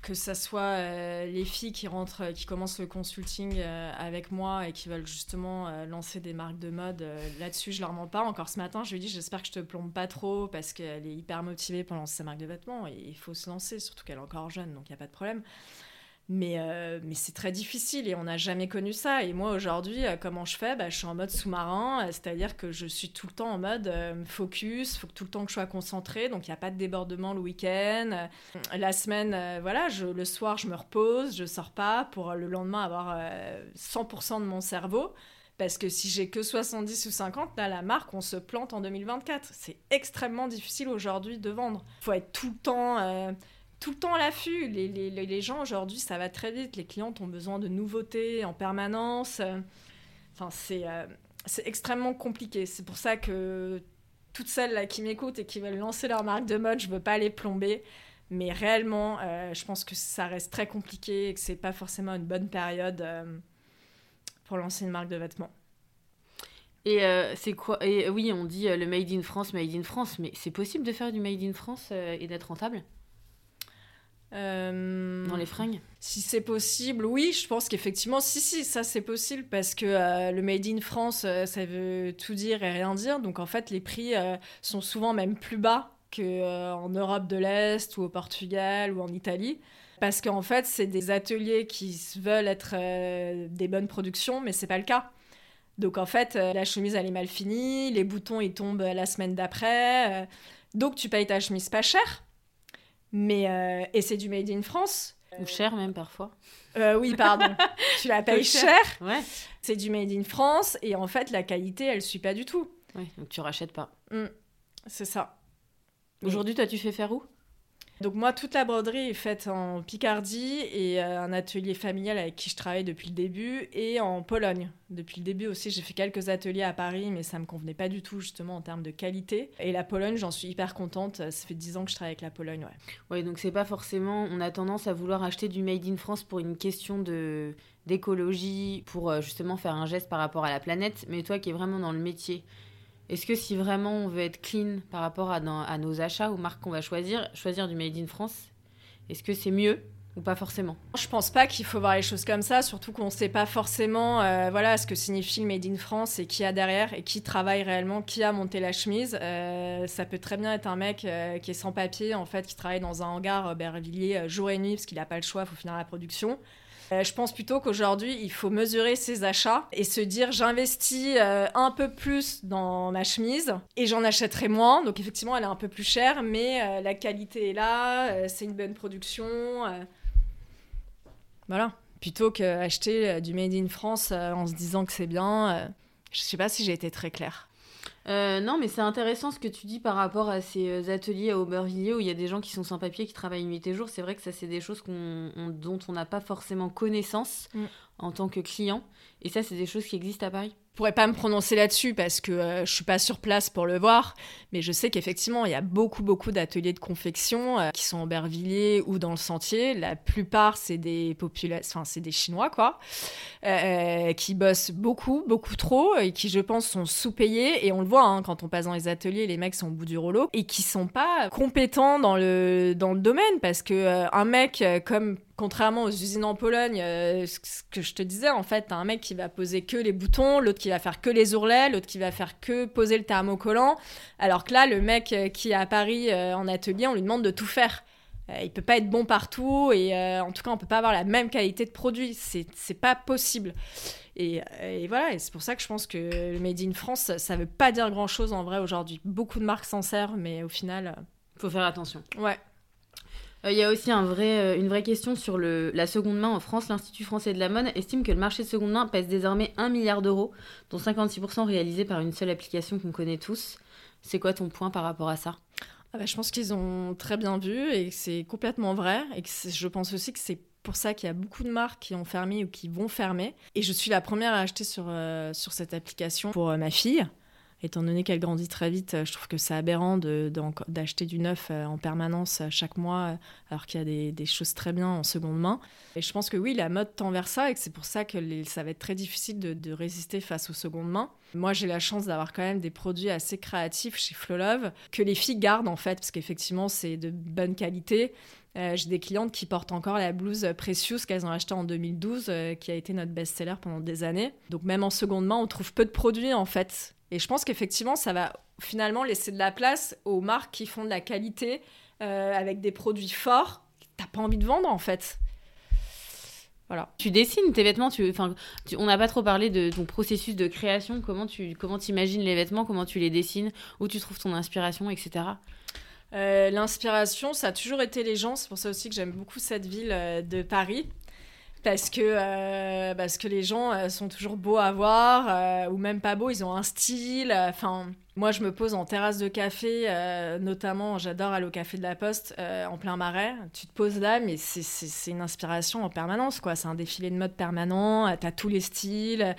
que ce soit euh, les filles qui rentrent, qui commencent le consulting euh, avec moi et qui veulent justement euh, lancer des marques de mode, là-dessus, je leur mens pas. Encore ce matin, je lui dit j'espère que je te plombe pas trop parce qu'elle est hyper motivée pour lancer sa marque de vêtements et il faut se lancer, surtout qu'elle est encore jeune, donc il n'y a pas de problème. Mais, euh, mais c'est très difficile et on n'a jamais connu ça. Et moi, aujourd'hui, euh, comment je fais? Bah, Je suis en mode sous-marin, euh, c'est-à-dire que je suis tout le temps en mode focus, il faut tout le temps que je sois concentrée, donc il n'y a pas de débordement le week-end. La semaine, voilà, je, le soir, je me repose, je sors pas pour le lendemain avoir 100% de mon cerveau. Parce que si j'ai que 70 ou 50, là, la marque, on se plante en 2024. C'est extrêmement difficile aujourd'hui de vendre. Il faut être tout le temps tout le temps à l'affût. Les, gens aujourd'hui, ça va très vite. Les clients ont besoin de nouveautés en permanence. Enfin, c'est euh, c'est extrêmement compliqué. C'est pour ça que toutes celles là, qui m'écoutent et qui veulent lancer leur marque de mode, je ne veux pas les plomber. Mais réellement, euh, je pense que ça reste très compliqué et que c'est pas forcément une bonne période euh, pour lancer une marque de vêtements. Et c'est quoi Et oui, on dit le made in France, made in France, mais c'est possible de faire du made in France et d'être rentable? Euh, Dans les fringues? Si c'est possible, oui, je pense qu'effectivement, si, si, ça c'est possible parce que euh, le Made in France, euh, ça veut tout dire et rien dire. Donc en fait, les prix sont souvent même plus bas qu'en Europe de l'Est ou au Portugal ou en Italie. Parce qu'en fait, c'est des ateliers qui veulent être des bonnes productions, mais c'est pas le cas. Donc en fait, la chemise elle est mal finie, les boutons ils tombent la semaine d'après. donc tu payes ta chemise pas cher mais, euh, et c'est du made in France. Ou cher même parfois. Euh, oui, pardon. tu la payes cher. Ouais. C'est du made in France et en fait la qualité elle suit pas du tout. Oui, donc tu rachètes pas. Mmh. c'est ça. Aujourd'hui, toi, tu fais faire où? Donc moi, toute la broderie est faite en Picardie et euh, un atelier familial avec qui je travaille depuis le début et en Pologne. Depuis le début aussi, j'ai fait quelques ateliers à Paris, mais ça me convenait pas du tout justement en termes de qualité. Et la Pologne, j'en suis hyper contente. Ça fait 10 ans que je travaille avec la Pologne, ouais. Ouais, donc c'est pas forcément. On a tendance à vouloir acheter du made in France pour une question de d'écologie, pour euh, justement faire un geste par rapport à la planète. Mais toi qui es vraiment dans le métier, est-ce que si vraiment on veut être clean par rapport à, nos achats, aux marques qu'on va choisir, choisir du Made in France, est-ce que c'est mieux ou pas forcément? Je pense pas qu'il faut voir les choses comme ça, surtout qu'on ne sait pas forcément euh, voilà, ce que signifie le Made in France et qui a derrière et qui travaille réellement, qui a monté la chemise. Euh, ça peut très bien être un mec euh, qui est sans papier, en fait, qui travaille dans un hangar Bervilliers jour et nuit parce qu'il n'a pas le choix, il faut finir la production. Euh, je pense plutôt qu'aujourd'hui, il faut mesurer ses achats et se dire j'investis euh, un peu plus dans ma chemise et j'en achèterai moins. Donc effectivement, elle est un peu plus chère, mais euh, la qualité est là, c'est une bonne production. Voilà. Plutôt qu'acheter du Made in France en se disant que c'est bien. je sais pas si j'ai été très claire. Euh, non, mais c'est intéressant ce que tu dis par rapport à ces euh, ateliers à Aubervilliers où il y a des gens qui sont sans papier, qui travaillent nuit et jour. C'est vrai que ça, c'est des choses dont on n'a pas forcément connaissance mm. en tant que client. Et ça, c'est des choses qui existent à Paris pourrais pas me prononcer là-dessus parce que euh, je suis pas sur place pour le voir, mais je sais qu'effectivement, il y a beaucoup, beaucoup d'ateliers de confection euh, qui sont en Bervilliers ou dans le Sentier. La plupart, c'est des enfin, c'est des Chinois, quoi, euh, qui bossent beaucoup, beaucoup trop et qui, je pense, sont sous-payés. Et on le voit hein, quand on passe dans les ateliers, les mecs sont au bout du rouleau et qui sont pas compétents dans le, dans le domaine parce que un mec comme contrairement aux usines en Pologne, euh, ce que je te disais, en fait, t'as un mec qui va poser que les boutons, l'autre qui va faire que les ourlets, l'autre qui va faire que poser le thermocollant. Alors que là, le mec euh, qui est à Paris euh, en atelier, on lui demande de tout faire. il peut pas être bon partout et en tout cas, on peut pas avoir la même qualité de produit. C'est pas possible. Et, voilà, et c'est pour ça que je pense que le Made in France, ça veut pas dire grand chose en vrai aujourd'hui. Beaucoup de marques s'en servent, mais au final. Faut faire attention. Ouais. Il euh, y a aussi euh, une vraie question sur la seconde main en France. L'Institut français de la mode estime que le marché de seconde main pèse désormais 1 milliard d'euros, dont 56% réalisés par une seule application qu'on connaît tous. C'est quoi ton point par rapport à ça? Ah bah, Je pense qu'ils ont très bien vu et que c'est complètement vrai. Et je pense aussi que c'est pour ça qu'il y a beaucoup de marques qui ont fermé ou qui vont fermer. Et je suis la première à acheter sur, euh, sur cette application pour ma fille étant donné qu'elle grandit très vite, je trouve que c'est aberrant d'acheter du neuf en permanence chaque mois, alors qu'il y a des, choses très bien en seconde main. Et je pense que oui, la mode tend vers ça et que c'est pour ça que ça va être très difficile de, résister face aux secondes mains. Moi, j'ai la chance d'avoir quand même des produits assez créatifs chez Flolove que les filles gardent en fait, parce qu'effectivement, c'est de bonne qualité. Euh, j'ai des clientes qui portent encore la blouse Precious qu'elles ont achetée en 2012, euh, qui a été notre best-seller pendant des années. Donc même en seconde main, on trouve peu de produits en fait. Et je pense qu'effectivement, ça va finalement laisser de la place aux marques qui font de la qualité euh, avec des produits forts. T'as pas envie de vendre en fait. Voilà. Tu dessines tes vêtements, tu, enfin, on n'a pas trop parlé de ton processus de création, comment tu comment imagines les vêtements, comment tu les dessines, où tu trouves ton inspiration, etc. Euh, l'inspiration, ça a toujours été les gens. C'est pour ça aussi que j'aime beaucoup cette ville euh, de Paris. Parce que, euh, parce que les gens sont toujours beaux à voir, ou même pas beaux, ils ont un style. Enfin, moi, je me pose en terrasse de café, notamment, j'adore aller au café de la Poste, en plein marais. Tu te poses là, mais c'est une inspiration en permanence, quoi. C'est un défilé de mode permanent, t'as tous les styles,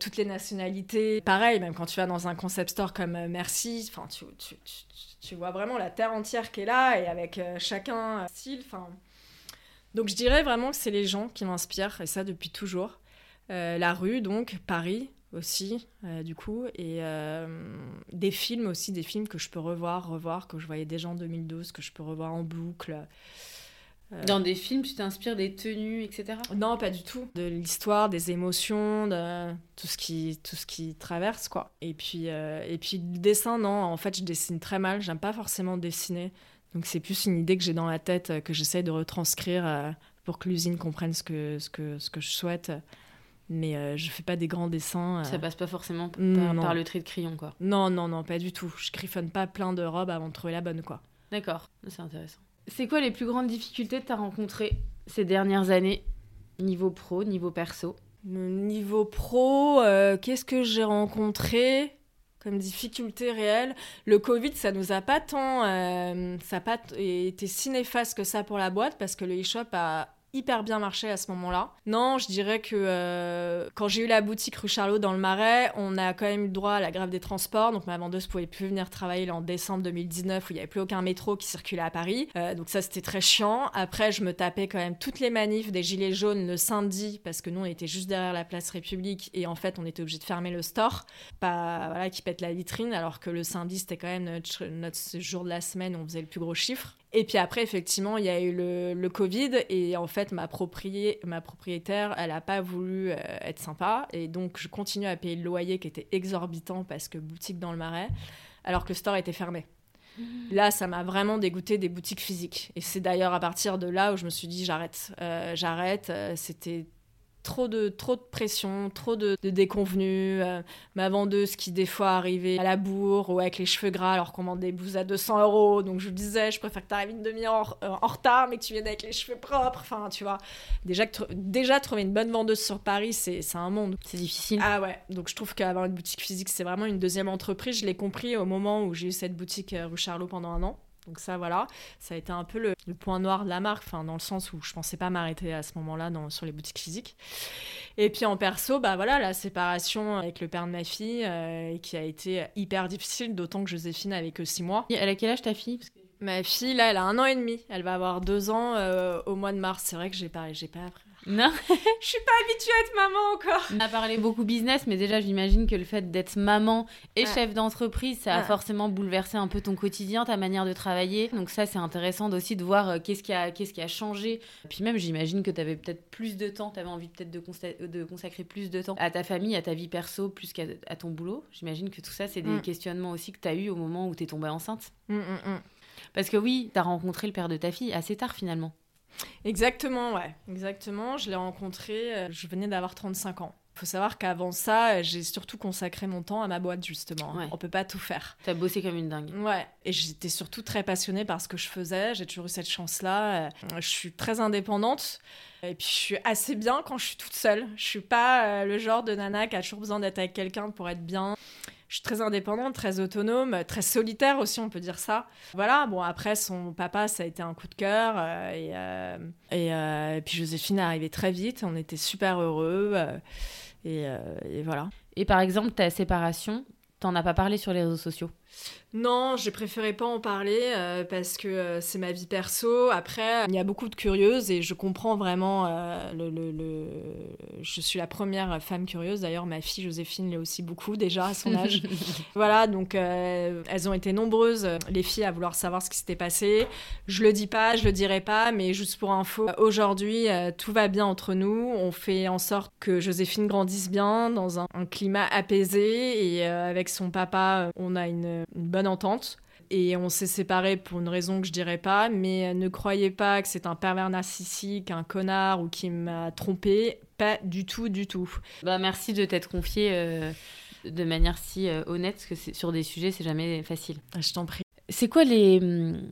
toutes les nationalités. Pareil, même quand tu vas dans un concept store comme Merci, enfin, tu, tu, tu tu vois vraiment la terre entière qui est là et avec euh, chacun un style. Enfin, donc je dirais vraiment que c'est les gens qui m'inspirent et ça depuis toujours. Euh, la rue donc Paris aussi euh, du coup et des films aussi des films que je peux revoir revoir que je voyais déjà en 2012 que je peux revoir en boucle euh, Dans des films, tu t'inspires des tenues, etc. Non, pas du tout. De l'histoire, des émotions, de tout ce qui, tout ce qui traverse, quoi. Et puis, euh, et puis le dessin, non. En fait, je dessine très mal. J'aime pas forcément dessiner. Donc c'est plus une idée que j'ai dans la tête euh, que j'essaie de retranscrire pour que l'usine comprenne ce que, ce que, ce que je souhaite. Mais je fais pas des grands dessins. Ça passe pas forcément par, par, le trait de crayon, quoi. Non, non, non, pas du tout. Je griffonne pas plein de robes avant de trouver la bonne, quoi. D'accord, c'est intéressant. C'est quoi les plus grandes difficultés que tu as rencontrées ces dernières années, niveau pro, niveau perso? Niveau pro, euh, qu'est-ce que j'ai rencontré? Comme difficulté réelle. Le Covid, ça nous a pas tant, euh, ça a pas été si néfaste que ça pour la boîte parce que le e-shop a hyper bien marché à ce moment-là. Non, je dirais que euh, quand j'ai eu la boutique rue Charlot dans le Marais, on a quand même eu droit à la grève des transports. Donc ma vendeuse pouvait plus venir travailler en décembre 2019 où il n'y avait plus aucun métro qui circulait à Paris. Euh, donc ça c'était très chiant. Après je me tapais quand même toutes les manifs des gilets jaunes le samedi parce que nous on était juste derrière la place République et en fait on était obligé de fermer le store, pas voilà qui pète la vitrine alors que le samedi c'était quand même notre, notre jour de la semaine où on faisait le plus gros chiffre. Et puis après, effectivement, il y a eu le, le Covid et en fait, ma, ma propriétaire, elle n'a pas voulu euh, être sympa et donc je continue à payer le loyer qui était exorbitant parce que boutique dans le marais, alors que le store était fermé. Mmh. Là, ça m'a vraiment dégoûté des boutiques physiques. Et c'est d'ailleurs à partir de là où je me suis dit j'arrête. Euh, j'arrête. Euh, c'était trop de, trop de pression, trop de, de déconvenues. Euh, ma vendeuse qui, des fois, arrivait à la bourre ou avec les cheveux gras alors qu'on vend des blouses à 200 euros. Donc, je disais, je préfère que tu arrives une demi-heure en, euh, en, retard, mais que tu viennes avec les cheveux propres. Enfin, tu vois. Déjà, que déjà trouver une bonne vendeuse sur Paris, c'est un monde. C'est difficile. Ah ouais. Donc, je trouve qu'avoir une boutique physique, c'est vraiment une deuxième entreprise. Je l'ai compris au moment où j'ai eu cette boutique euh, rue Charlot pendant un an. Donc ça, voilà, ça a été un peu le, point noir de la marque, enfin dans le sens où je pensais pas m'arrêter à ce moment-là sur les boutiques physiques. Et puis en perso, bah voilà, la séparation avec le père de ma fille, euh, qui a été hyper difficile, d'autant que Joséphine avait que 6 mois. Et elle a quel âge ta fille? Ma fille, là, elle a un an et demi. Elle va avoir deux ans euh, au mois de mars. C'est vrai que j'ai pas, j'ai pas appris non. je suis pas habituée à être maman encore. On a parlé beaucoup business, mais déjà, j'imagine que le fait d'être maman et chef d'entreprise, ça a forcément bouleversé un peu ton quotidien, ta manière de travailler. Donc ça, c'est intéressant aussi de voir euh, qu'est-ce qui a, qu'est-ce qui a changé. Puis même, j'imagine que tu avais peut-être plus de temps, tu avais envie peut-être de, de, consacrer plus de temps à ta famille, à ta vie perso, plus qu'à à ton boulot. J'imagine que tout ça, c'est des mm. questionnements aussi que tu as eu au moment où tu es tombée enceinte. Mm, mm, Parce que oui, tu as rencontré le père de ta fille assez tard finalement. Exactement, ouais. Exactement. Je l'ai rencontré, euh, je venais d'avoir 35 ans. Il faut savoir qu'avant ça, j'ai surtout consacré mon temps à ma boîte, justement. On peut pas tout faire. T'as bossé comme une dingue. Ouais. Et j'étais surtout très passionnée par ce que je faisais. J'ai toujours eu cette chance-là. Euh, je suis très indépendante. Et puis je suis assez bien quand je suis toute seule. Je suis pas euh, le genre de nana qui a toujours besoin d'être avec quelqu'un pour être bien je suis très indépendante, très autonome, très solitaire aussi, on peut dire ça. Voilà, bon, après, son papa, ça a été un coup de cœur. Euh, euh, euh, et, puis Joséphine est arrivée très vite, on était super heureux. Et, et, voilà. Et par exemple, ta séparation, t'en as pas parlé sur les réseaux sociaux? Non, j'ai préféré pas en parler euh, parce que euh, c'est ma vie perso. Après, il y a beaucoup de curieuses et je comprends vraiment euh, le, Je suis la première femme curieuse. D'ailleurs, ma fille Joséphine l'est aussi beaucoup déjà à son âge. voilà, donc elles ont été nombreuses, les filles, à vouloir savoir ce qui s'était passé. Je le dis pas, je le dirai pas, mais juste pour info, aujourd'hui, tout va bien entre nous. On fait en sorte que Joséphine grandisse bien dans un, climat apaisé et avec son papa, on a une bonne entente. Et on s'est séparés pour une raison que je dirais pas, mais ne croyez pas que c'est un pervers narcissique, un connard ou qui m'a trompé. Pas du tout, du tout. Bah, merci de t'être confié euh, de manière si euh, honnête, parce que sur des sujets, c'est jamais facile. Ah, je t'en prie. C'est quoi les, hum,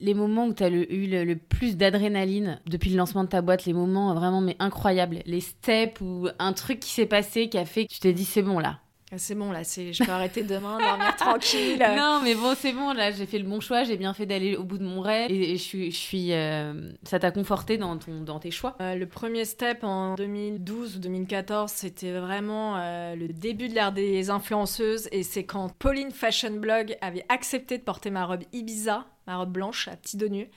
les moments où tu as eu le, plus d'adrénaline depuis le lancement de ta boîte? Les moments vraiment mais incroyables Les steps ou un truc qui s'est passé qui a fait que tu t'es dit c'est bon là c'est bon, là, c'est... je peux arrêter demain, dormir tranquille. Non, mais bon, c'est bon, là, j'ai fait le bon choix, j'ai bien fait d'aller au bout de mon rêve. Et, je suis. Je suis euh, ça t'a conforté dans, ton, dans tes choix? Euh, Le premier step en 2012 ou 2014, c'était vraiment euh, le début de l'ère des influenceuses. Et c'est quand Pauline Fashion Blog avait accepté de porter ma robe Ibiza, ma robe blanche à petits dos nus.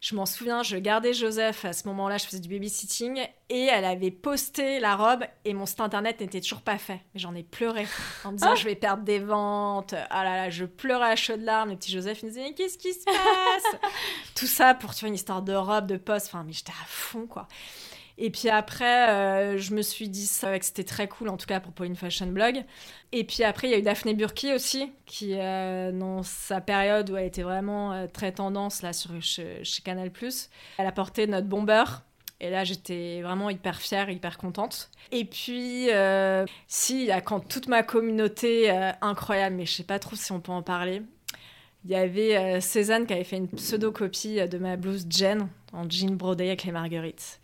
Je m'en souviens, je gardais Joseph à ce moment-là, je faisais du babysitting et elle avait posté la robe et mon site internet n'était toujours pas fait. Mais j'en ai pleuré en me disant je vais perdre des ventes. Ah là là, je pleurais à chaudes larmes. Le petit Joseph il me disait qu'est-ce qui se passe? Tout ça pour tu vois une histoire de robe, de poste. Enfin, mais j'étais à fond quoi. Et puis après, euh, je me suis dit que c'était très cool, en tout cas pour Pauline Fashion Blog. Et puis après, il y a eu Daphné Burki aussi, qui, euh, dans sa période où elle était vraiment euh, très tendance là, sur, chez, Canal, elle a porté notre bomber. Et là, j'étais vraiment hyper fière, hyper contente. Et puis, si, il y a quand toute ma communauté incroyable, mais je sais pas trop si on peut en parler, il y avait Cézanne qui avait fait une pseudo-copie de ma blouse Jen en jean brodé avec les marguerites.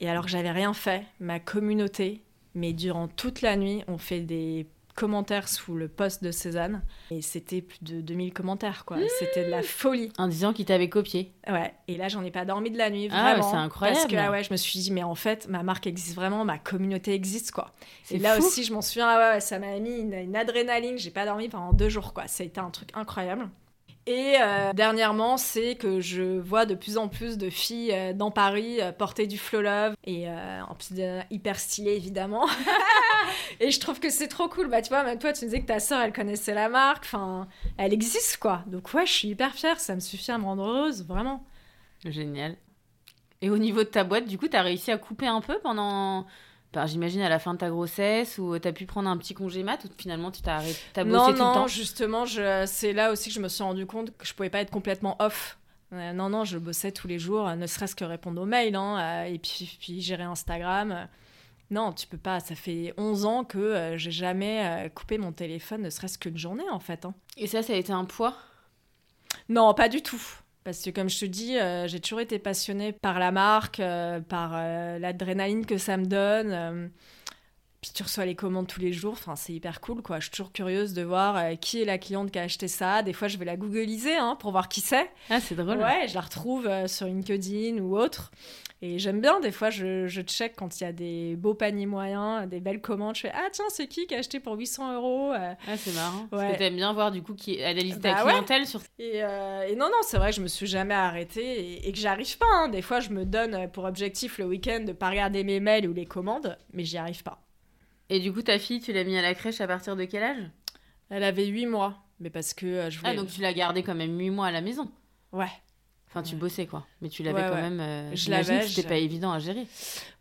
Et alors que j'avais rien fait, ma communauté, mais durant toute la nuit, on fait des commentaires sous le post de Cézanne. Et c'était plus de 2000 commentaires, quoi. C'était de la folie. En disant qu'il t'avait copié. Ouais. Et là, j'en ai pas dormi de la nuit, ah, vraiment. Ah, c'est incroyable. Parce que, ah ouais, je me suis dit, mais en fait, ma marque existe vraiment, ma communauté existe, quoi. Et là aussi, je m'en souviens, ah ouais, ça m'a mis une, une adrénaline. J'ai pas dormi pendant deux jours, quoi. Ça a été un truc incroyable. Et euh, dernièrement, c'est que je vois de plus en plus de filles euh, dans Paris euh, porter du Flow Love et en plus hyper stylé évidemment. et je trouve que c'est trop cool. Bah tu vois, même toi tu me disais que ta sœur elle connaissait la marque, enfin elle existe quoi. Donc ouais, je suis hyper fière, ça me suffit à me rendre heureuse, vraiment. Génial. Et au niveau de ta boîte, du coup, tu as réussi à couper un peu pendant j'imagine à la fin de ta grossesse ou tu as pu prendre un petit congé mat ou finalement tu t'as arrêté bossé non, tout le temps Non, justement, c'est là aussi que je me suis rendu compte que je pouvais pas être complètement off. Euh, non, non, je bossais tous les jours, ne serait-ce que répondre aux mails hein, euh, et puis, puis gérer Instagram. Non, tu peux pas. Ça fait 11 ans que euh, j'ai jamais coupé mon téléphone, ne serait-ce qu'une journée en fait. Hein. Et ça, ça a été un poids? Non, pas du tout. Parce que comme je te dis, euh, j'ai toujours été passionnée par la marque, euh, par euh, l'adrénaline que ça me donne. Puis tu reçois les commandes tous les jours, enfin c'est hyper cool quoi. Je suis toujours curieuse de voir qui est la cliente qui a acheté ça. Des fois je vais la googliser hein, pour voir qui c'est. Ah c'est drôle. Ouais, je la retrouve sur LinkedIn ou autre. Et j'aime bien, des fois, je, je check quand il y a des beaux paniers moyens, des belles commandes. Je fais Ah, tiens, c'est qui qui a acheté pour 800 euros euh. Ah, c'est marrant. Parce que t'aimes bien voir, du coup, qui analyse ta bah clientèle sur. Et, euh, et, non, non, c'est vrai que je me suis jamais arrêtée et, que j'arrive pas. Hein. Des fois, je me donne pour objectif le week-end de pas regarder mes mails ou les commandes, mais j'y arrive pas. Et du coup, ta fille, tu l'as mis à la crèche à partir de quel âge? Elle avait 8 mois. Mais parce que euh, je Ah, donc tu l'as gardée quand même 8 mois à la maison? Ouais. Enfin, tu bossais quoi, mais tu l'avais quand même. Euh, je l'avais. C'était pas évident à gérer.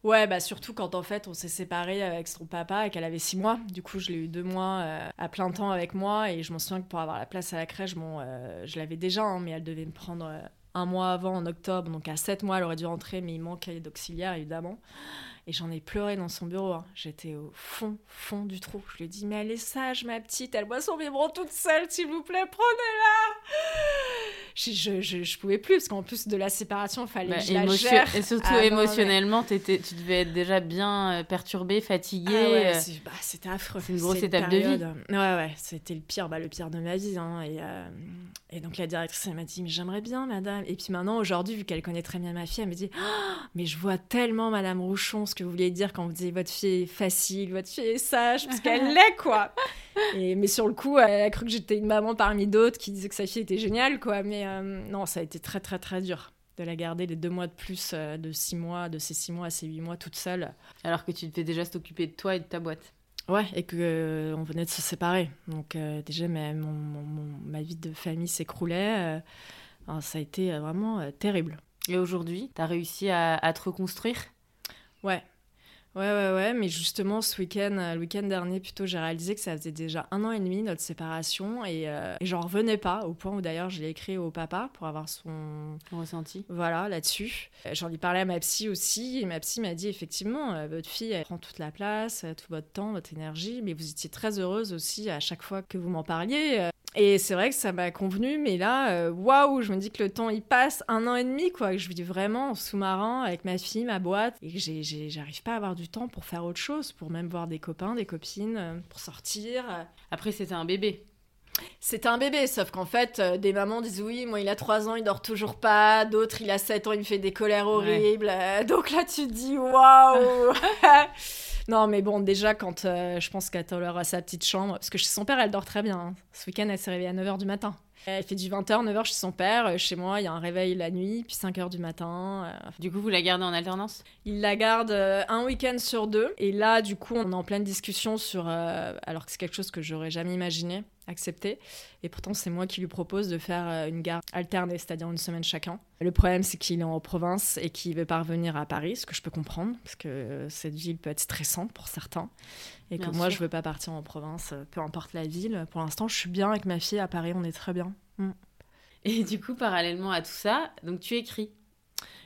Ouais, bah surtout quand en fait on s'est séparés avec son papa et qu'elle avait six mois. Du coup, je l'ai eu deux mois euh, à plein temps avec moi et je m'en souviens que pour avoir la place à la crèche, bon, euh, je l'avais déjà, hein, mais elle devait me prendre un mois avant en octobre, donc à sept mois elle aurait dû rentrer, mais il manquait d'auxiliaire évidemment. Et j'en ai pleuré dans son bureau. Hein. J'étais au fond, fond du trou. Je lui ai dit, mais elle est sage, ma petite. Elle boit son biberon toute seule, s'il vous plaît, prenez-la. je, je, je, pouvais plus, parce qu'en plus de la séparation, il fallait bah, que je la gère. Et surtout ah, émotionnellement, tu devais être déjà bien euh, perturbée, fatiguée. Ah ouais, bah, c'était affreux. C'est une grosse étape de vie. Ouais, ouais, c'était le pire, bah, le pire de ma vie. Hein, et, et donc la directrice, elle m'a dit, mais j'aimerais bien, madame. Et puis maintenant, aujourd'hui, vu qu'elle connaît très bien ma fille, elle me dit, oh, mais je vois tellement, madame Rouchon, ce que vous vouliez dire quand vous disiez votre fille est facile, votre fille est sage, parce qu'elle l'est, quoi. Et, mais sur le coup, elle a cru que j'étais une maman parmi d'autres qui disait que sa fille était géniale, quoi. Mais euh, non, ça a été très, très, très dur de la garder les deux mois de plus, euh, de six mois, de ces six mois à ces huit mois toute seule. Alors que tu devais déjà t'occuper de toi et de ta boîte. Ouais, et que euh, on venait de se séparer. Donc déjà, ma, ma vie de famille s'écroulait. ça a été vraiment terrible. Et aujourd'hui, tu as réussi à, à te reconstruire? Ouais, Ouais, ouais, ouais, mais justement, ce week-end, euh, le week-end dernier, plutôt, j'ai réalisé que ça faisait déjà un an et demi notre séparation et, euh, et j'en revenais pas, au point où d'ailleurs je l'ai écrit au papa pour avoir son ressenti. Voilà, là-dessus. J'en ai parlé à ma psy aussi et ma psy m'a dit effectivement, euh, votre fille, elle prend toute la place, tout votre temps, votre énergie, mais vous étiez très heureuse aussi à chaque fois que vous m'en parliez. Et c'est vrai que ça m'a convenu, mais là, euh, waouh, je me dis que le temps il passe un an et demi, quoi. Que je vis vraiment en sous-marin avec ma fille, ma boîte, et que j'arrive pas à avoir du temps pour faire autre chose, pour même voir des copains, des copines, euh, pour sortir. Après, c'était un bébé. C'était un bébé, sauf qu'en fait, euh, des mamans disent oui, moi il a 3 ans, il dort toujours pas, d'autres il a 7 ans, il me fait des colères horribles. donc là, tu te dis waouh Non, mais bon, déjà, quand euh, je pense qu'elle aura sa petite chambre, parce que chez son père, elle dort très bien. Hein. Ce week-end, elle s'est réveillée à 9h du matin. Elle fait du 20h, 9h chez son père. Euh, chez moi, il y a un réveil la nuit, puis 5h du matin. Euh. Du coup, vous la gardez en alternance? Il la garde un week-end sur deux. Et là, du coup, on est en pleine discussion sur. alors que c'est quelque chose que j'aurais jamais imaginé accepté. Et pourtant, c'est moi qui lui propose de faire euh, une garde alternée, c'est-à-dire une semaine chacun. Le problème, c'est qu'il est en province et qu'il veut pas revenir à Paris, ce que je peux comprendre, parce que euh, cette ville peut être stressante pour certains. Et que moi, je veux pas partir en province, euh, peu importe la ville. Pour l'instant, je suis bien avec ma fille à Paris, on est très bien. Mm. Et du coup, parallèlement à tout ça, donc tu écris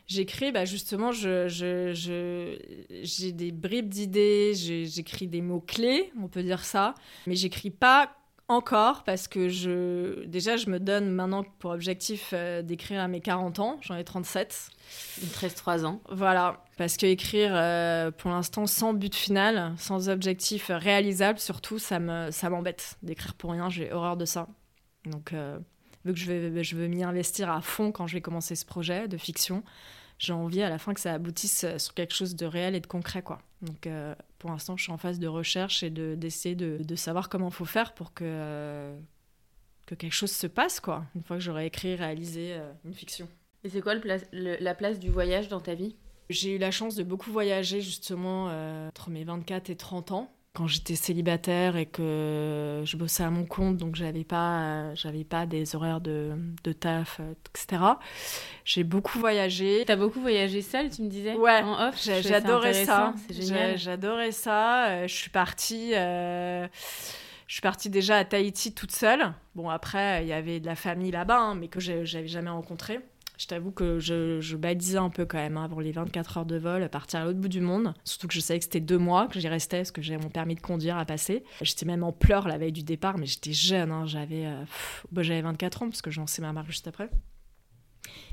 J'écris, bah justement, je, je, j'ai des bribes d'idées, j'écris des mots-clés, on peut dire ça, mais j'écris pas encore parce que je déjà je me donne maintenant pour objectif euh, d'écrire à mes 40 ans, j'en ai 37. 13-3 ans. Voilà, parce que écrire euh, pour l'instant sans but final, sans objectif réalisable surtout, ça me ça m'embête d'écrire pour rien, j'ai horreur de ça. Donc euh, vu que je veux je veux m'y investir à fond quand je vais commencer ce projet de fiction, j'ai envie à la fin que ça aboutisse sur quelque chose de réel et de concret quoi. Donc pour l'instant, je suis en phase de recherche et d'essayer de, de, savoir comment il faut faire pour que, que quelque chose se passe, quoi, une fois que j'aurai écrit, réalisé euh, une fiction. Et c'est quoi le la place du voyage dans ta vie? J'ai eu la chance de beaucoup voyager, justement, euh, entre mes 24 et 30 ans quand j'étais célibataire et que je bossais à mon compte, donc j'avais pas, j'avais pas des horaires de, de taf, etc. J'ai beaucoup voyagé. T'as beaucoup voyagé seule, tu me disais Ouais. En off? J'adorais ça. J'adorais ça. Euh, je suis partie. Euh, je suis partie déjà à Tahiti toute seule. Bon, après, il y avait de la famille là-bas, hein, mais que j'avais jamais rencontré. Je t'avoue que je, je, badisais un peu quand même hein, avant les 24 heures de vol, à partir à l'autre bout du monde. Surtout que je savais que c'était deux mois que j'y restais parce que j'avais mon permis de conduire à passer. J'étais même en pleurs la veille du départ, mais j'étais jeune. Hein, j'avais, euh, bah, j'avais 24 ans parce que j'ai lancé ma marque juste après.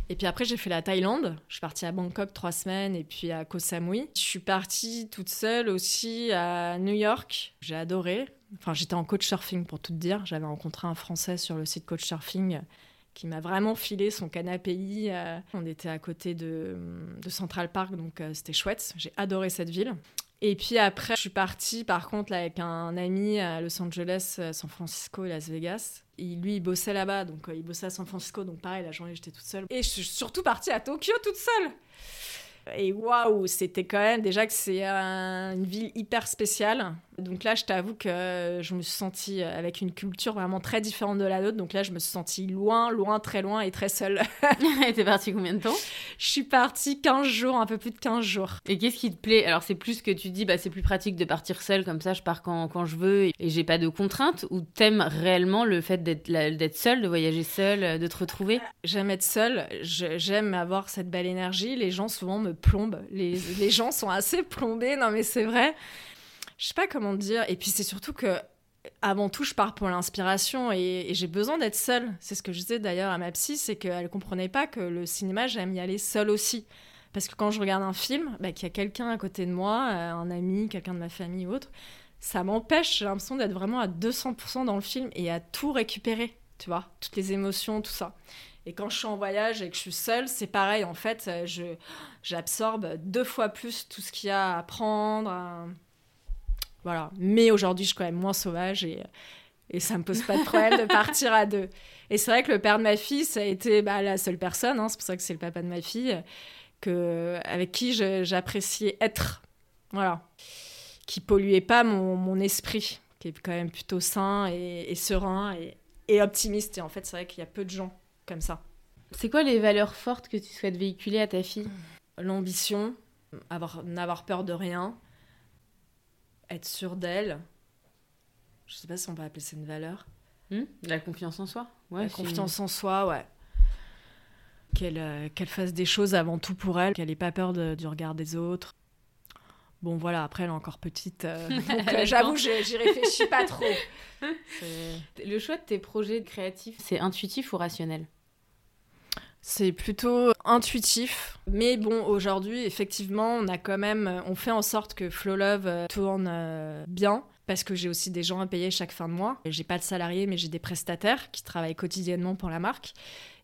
Et puis après, j'ai fait la Thaïlande. Je suis partie à Bangkok trois semaines et puis à Koh Samui. Je suis partie toute seule aussi à New York. J'ai adoré. Enfin, j'étais en coach surfing pour tout te dire. J'avais rencontré un Français sur le site coach surfing qui m'a vraiment filé son canapé. Euh, on était à côté de, de Central Park, donc euh, c'était chouette. J'ai adoré cette ville. Et puis après, je suis partie par contre avec un ami à Los Angeles, euh, San Francisco et Las Vegas. Et lui, il bossait là-bas, donc il bossait à San Francisco, donc pareil, la journée j'étais toute seule. Et je suis surtout partie à Tokyo toute seule. Et waouh, c'était quand même déjà que c'est une ville hyper spéciale. Donc là, je t'avoue que je me suis sentie avec une culture vraiment très différente de la nôtre. Donc là, je me suis sentie loin, loin, très loin et très seule. et t'es partie combien de temps? Je suis partie 15 jours, un peu plus de 15 jours. Et qu'est-ce qui te plaît? Alors, c'est plus que tu dis, bah, c'est plus pratique de partir seule, comme ça, je pars quand, quand je veux et, j'ai pas de contraintes Ou t'aimes réellement le fait d'être seule, de voyager seule, de te retrouver? J'aime être seule. J'aime avoir cette belle énergie. Les gens, souvent, me plombent. Les, les gens sont assez plombés. Non, mais c'est vrai je sais pas comment dire. Et puis c'est surtout que avant tout, je pars pour l'inspiration et, j'ai besoin d'être seule. C'est ce que je disais d'ailleurs à ma psy, c'est qu'elle comprenait pas que le cinéma, j'aime y aller seule aussi. Parce que quand je regarde un film, bah, qu'il y a quelqu'un à côté de moi, euh, un ami, quelqu'un de ma famille ou autre, ça m'empêche, j'ai l'impression d'être vraiment à 200% dans le film et à tout récupérer, tu vois, toutes les émotions, tout ça. Et quand je suis en voyage et que je suis seule, c'est pareil, en fait, euh, je, j'absorbe deux fois plus tout ce qu'il y a à apprendre. Voilà. Mais aujourd'hui, je suis quand même moins sauvage et, et ça me pose pas de problème de partir à deux. Et c'est vrai que le père de ma fille, ça a été bah, la seule personne, hein, c'est pour ça que c'est le papa de ma fille, que, avec qui j'appréciais être. Voilà. Qui polluait pas mon, mon, esprit, qui est quand même plutôt sain et, serein et, et optimiste. Et en fait, c'est vrai qu'il y a peu de gens comme ça. C'est quoi les valeurs fortes que tu souhaites véhiculer à ta fille? L'ambition, n'avoir peur de rien, être sûr d'elle. Je sais pas si on peut appeler ça une valeur. Hmm la confiance en soi. Ouais, la confiance en soi, ouais. Qu'elle euh, qu'elle fasse des choses avant tout pour elle, qu'elle n'ait pas peur du regard des autres. Bon, voilà, après, elle est encore petite. Euh, euh, j'avoue, j'y réfléchis pas trop. Le choix de tes projets créatifs, c'est intuitif ou rationnel? C'est plutôt intuitif. Mais bon, aujourd'hui, effectivement, on a quand même, on fait en sorte que Flow Love euh, tourne euh, bien. Parce que j'ai aussi des gens à payer chaque fin de mois. J'ai pas de salariés, mais j'ai des prestataires qui travaillent quotidiennement pour la marque.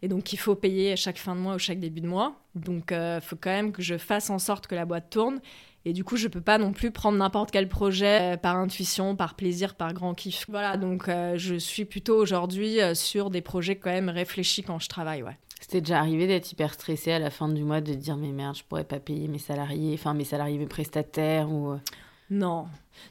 Et donc, il faut payer chaque fin de mois ou chaque début de mois. Donc, il euh, faut quand même que je fasse en sorte que la boîte tourne. Et du coup, je peux pas non plus prendre n'importe quel projet par intuition, par plaisir, par grand kiff. Voilà, donc je suis plutôt aujourd'hui sur des projets quand même réfléchis quand je travaille, ouais. C'était déjà arrivé d'être hyper stressé à la fin du mois, de dire mais merde, je pourrais pas payer mes salariés, enfin mes salariés, mes prestataires ou. Euh, non,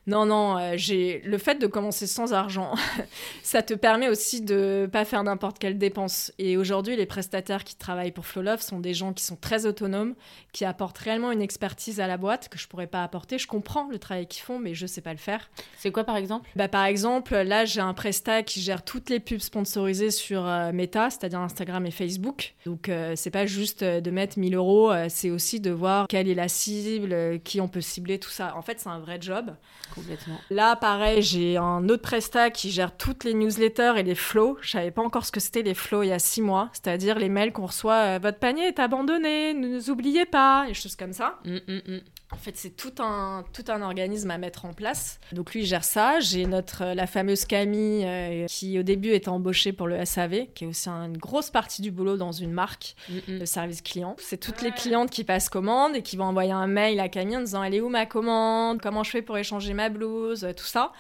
non, non, euh, j'ai le fait de commencer sans argent, ça te permet aussi de pas faire n'importe quelle dépense. Et aujourd'hui, les prestataires qui travaillent pour Flowlove sont des gens qui sont très autonomes, qui apportent réellement une expertise à la boîte que je pourrais pas apporter. Je comprends le travail qu'ils font, mais je sais pas le faire. C'est quoi par exemple? Bah par exemple, là j'ai un prestat qui gère toutes les pubs sponsorisées sur euh, Meta, c'est-à-dire Instagram et Facebook. Donc euh, c'est pas juste de mettre 1000 euros, c'est aussi de voir quelle est la cible, qui on peut cibler, tout ça. En fait, c'est un vrai job. Complètement. Là, pareil, j'ai un autre prestat qui gère toutes les newsletters et les flows. Je savais pas encore ce que c'était les flows il y a six mois, c'est-à-dire les mails qu'on reçoit. Euh, Votre panier est abandonné, ne nous oubliez pas, et choses comme ça. Mm, mm, mm. En fait, c'est tout un, tout un organisme à mettre en place. Donc lui il gère ça. J'ai notre euh, la fameuse Camille euh, qui au début était embauchée pour le SAV, qui est aussi une grosse partie du boulot dans une marque de service client. C'est toutes les clientes qui passent commande et qui vont envoyer un mail à Camille en disant elle est où ma commande, comment je fais pour échanger ma blouse, tout ça.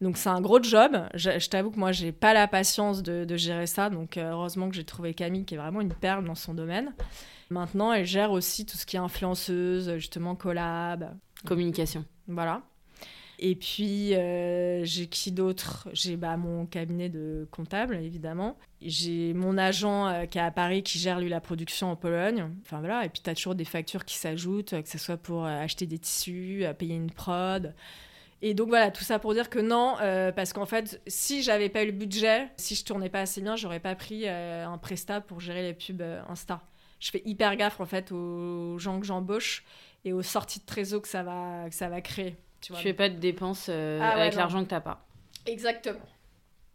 Donc c'est un gros job. Je, t'avoue que moi j'ai pas la patience de, de gérer ça. Donc euh, heureusement que j'ai trouvé Camille qui est vraiment une perle dans son domaine. Maintenant, elle gère aussi tout ce qui est influenceuse, justement collab. Communication. Voilà. Et puis, euh, j'ai qui d'autre? J'ai bah, mon cabinet de comptable, évidemment. J'ai mon agent euh, qui est à Paris qui gère, lui, la production en Pologne. Enfin, voilà. Et puis, tu as toujours des factures qui s'ajoutent, que ce soit pour euh, acheter des tissus, payer une prod. Et donc, voilà, tout ça pour dire que non, parce qu'en fait, si j'avais pas eu le budget, si je tournais pas assez bien, j'aurais pas pris un prestat pour gérer les pubs Insta je fais hyper gaffe en fait aux gens que j'embauche et aux sorties de trésor que ça va, que ça va créer. Tu, vois, fais pas de dépenses euh, ah avec l'argent que t'as pas. Exactement.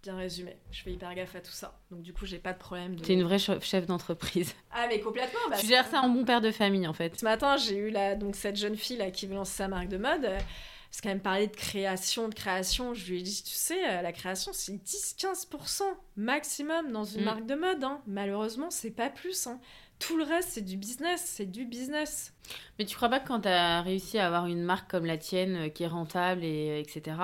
Bien résumé. Je fais hyper gaffe à tout ça. Donc du coup, j'ai pas de problème. De... T'es une vraie chef d'entreprise. Ah mais complètement. Bah, tu gères ça en bon père de famille en fait. Ce matin, j'ai eu la, donc cette jeune fille là qui veut lancer sa marque de mode. Parce qu'elle me parlait de création, de création. Je lui ai dit, tu sais, euh, la création, c'est 10-15% maximum dans une mm. marque de mode. Hein. Malheureusement, c'est pas plus. Hein tout le reste, c'est du business, c'est du business. Mais tu crois pas que quand tu as réussi à avoir une marque comme la tienne euh, qui est rentable et etc.,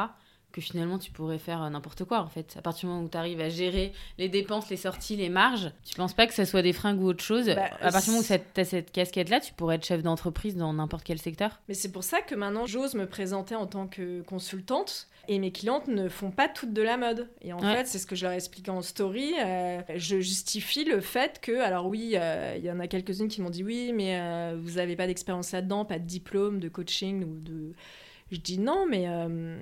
que finalement tu pourrais faire euh, n'importe quoi en fait? À partir du moment où tu arrives à gérer les dépenses, les sorties, les marges, tu penses pas que ça soit des fringues ou autre chose? Bah, À partir du moment où tu as cette casquette-là, tu pourrais être chef d'entreprise dans n'importe quel secteur? Mais c'est pour ça que maintenant j'ose me présenter en tant que consultante et mes clientes ne font pas toutes de la mode. Et en fait, c'est ce que je leur expliqué en story. Euh, je justifie le fait que, alors oui, euh, il y en a quelques-unes qui m'ont dit oui, mais vous n'avez pas d'expérience là-dedans, pas de diplôme de coaching ou de Je dis non, mais euh,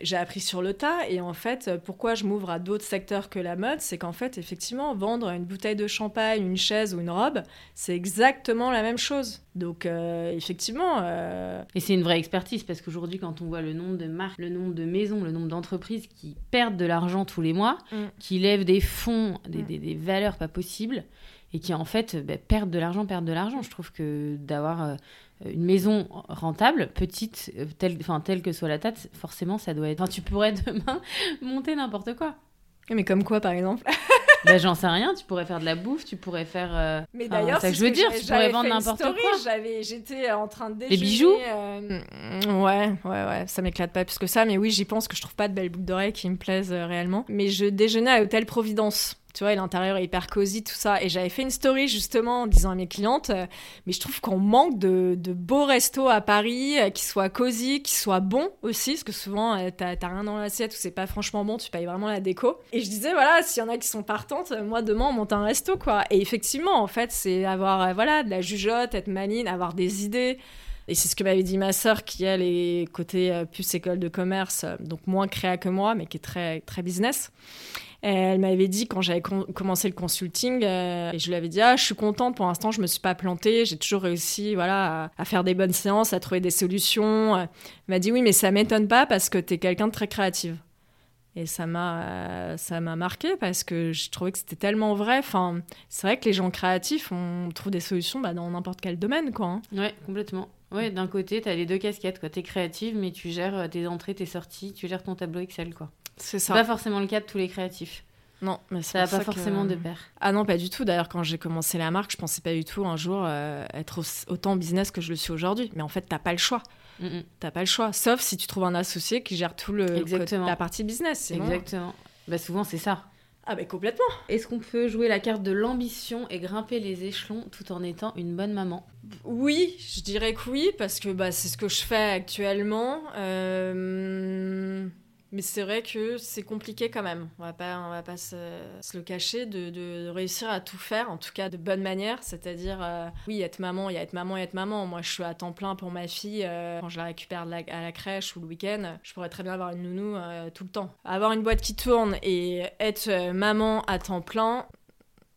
j'ai appris sur le tas. Et en fait, pourquoi je m'ouvre à d'autres secteurs que la mode C'est qu'en fait, effectivement, vendre une bouteille de champagne, une chaise ou une robe, c'est exactement la même chose. Donc, euh, effectivement. Euh, et c'est une vraie expertise parce qu'aujourd'hui, quand on voit le nombre de marques, le nombre de maisons, le nombre d'entreprises qui perdent de l'argent tous les mois, mm. qui lèvent des fonds, des, mm. des, valeurs pas possibles et qui en fait bah, perdent de l'argent, perdent de l'argent. Je trouve que d'avoir une maison rentable, petite, euh, telle, enfin, telle que soit la tête, forcément, ça doit être. Enfin, tu pourrais demain monter n'importe quoi. Mais comme quoi, par exemple ben, J'en sais rien, tu pourrais faire de la bouffe, tu pourrais faire. Euh, mais d'ailleurs, c'est ça que je veux dire, tu pourrais vendre n'importe quoi. J'étais en train de déjeuner. Les bijoux euh, Ouais, ouais, ouais, ça m'éclate pas plus que ça, mais oui, j'y pense que je trouve pas de belles boucles d'oreilles qui me plaisent réellement. Mais je déjeunais à l'hôtel Providence tu vois, l'intérieur est hyper cosy, tout ça. Et j'avais fait une story justement en disant à mes clientes, euh, mais je trouve qu'on manque de, beaux restos à Paris, euh, qui soient cosy, qui soient bons aussi, parce que souvent, euh, t'as rien dans l'assiette ou c'est pas franchement bon, tu payes vraiment la déco. Et je disais, voilà, s'il y en a qui sont partantes, moi demain on monte un resto, quoi. Et effectivement, en fait, c'est avoir, voilà, de la jugeote, être maline, avoir des idées. Et c'est ce que m'avait dit ma sœur, qui elle est côté plus école de commerce, donc moins créa que moi, mais qui est très, très business. Elle m'avait dit quand j'avais commencé le consulting, euh, et je lui avais dit ah je suis contente pour l'instant je me suis pas plantée, j'ai toujours réussi voilà à, faire des bonnes séances, à trouver des solutions. Elle m'a dit oui mais ça m'étonne pas parce que tu es quelqu'un de très créative. Et ça m'a euh, ça m'a marqué parce que je trouvais que c'était tellement vrai. Enfin, c'est vrai que les gens créatifs, on trouve des solutions bah, dans n'importe quel domaine, quoi. Hein. Complètement. Ouais, d'un côté, tu as les deux casquettes, quoi. Es créative, mais tu gères euh, tes entrées, tes sorties, tu gères ton tableau Excel, quoi. C'est ça. pas forcément le cas de tous les créatifs. Non, mais ça n'a pas forcément de pair. Ah non, pas du tout. D'ailleurs, quand j'ai commencé la marque, je pensais pas du tout un jour euh, être autant business que je le suis aujourd'hui. Mais en fait, t'as pas le choix. Tu T'as pas le choix. Sauf si tu trouves un associé qui gère tout le la partie business. Exactement. Bah, souvent, c'est ça. Ah bah complètement. Est-ce qu'on peut jouer la carte de l'ambition et grimper les échelons tout en étant une bonne maman? Oui, je dirais que oui, parce que bah, c'est ce que je fais actuellement. Euh... Mais c'est vrai que c'est compliqué quand même. On va pas, on va pas se, le cacher de, de, réussir à tout faire, en tout cas de bonne manière. C'est-à-dire, euh, oui, être maman, il y a être maman et être maman. Moi, je suis à temps plein pour ma fille. Euh, quand je la récupère à la crèche ou le week-end, je pourrais très bien avoir une nounou euh, tout le temps. Avoir une boîte qui tourne et être maman à temps plein,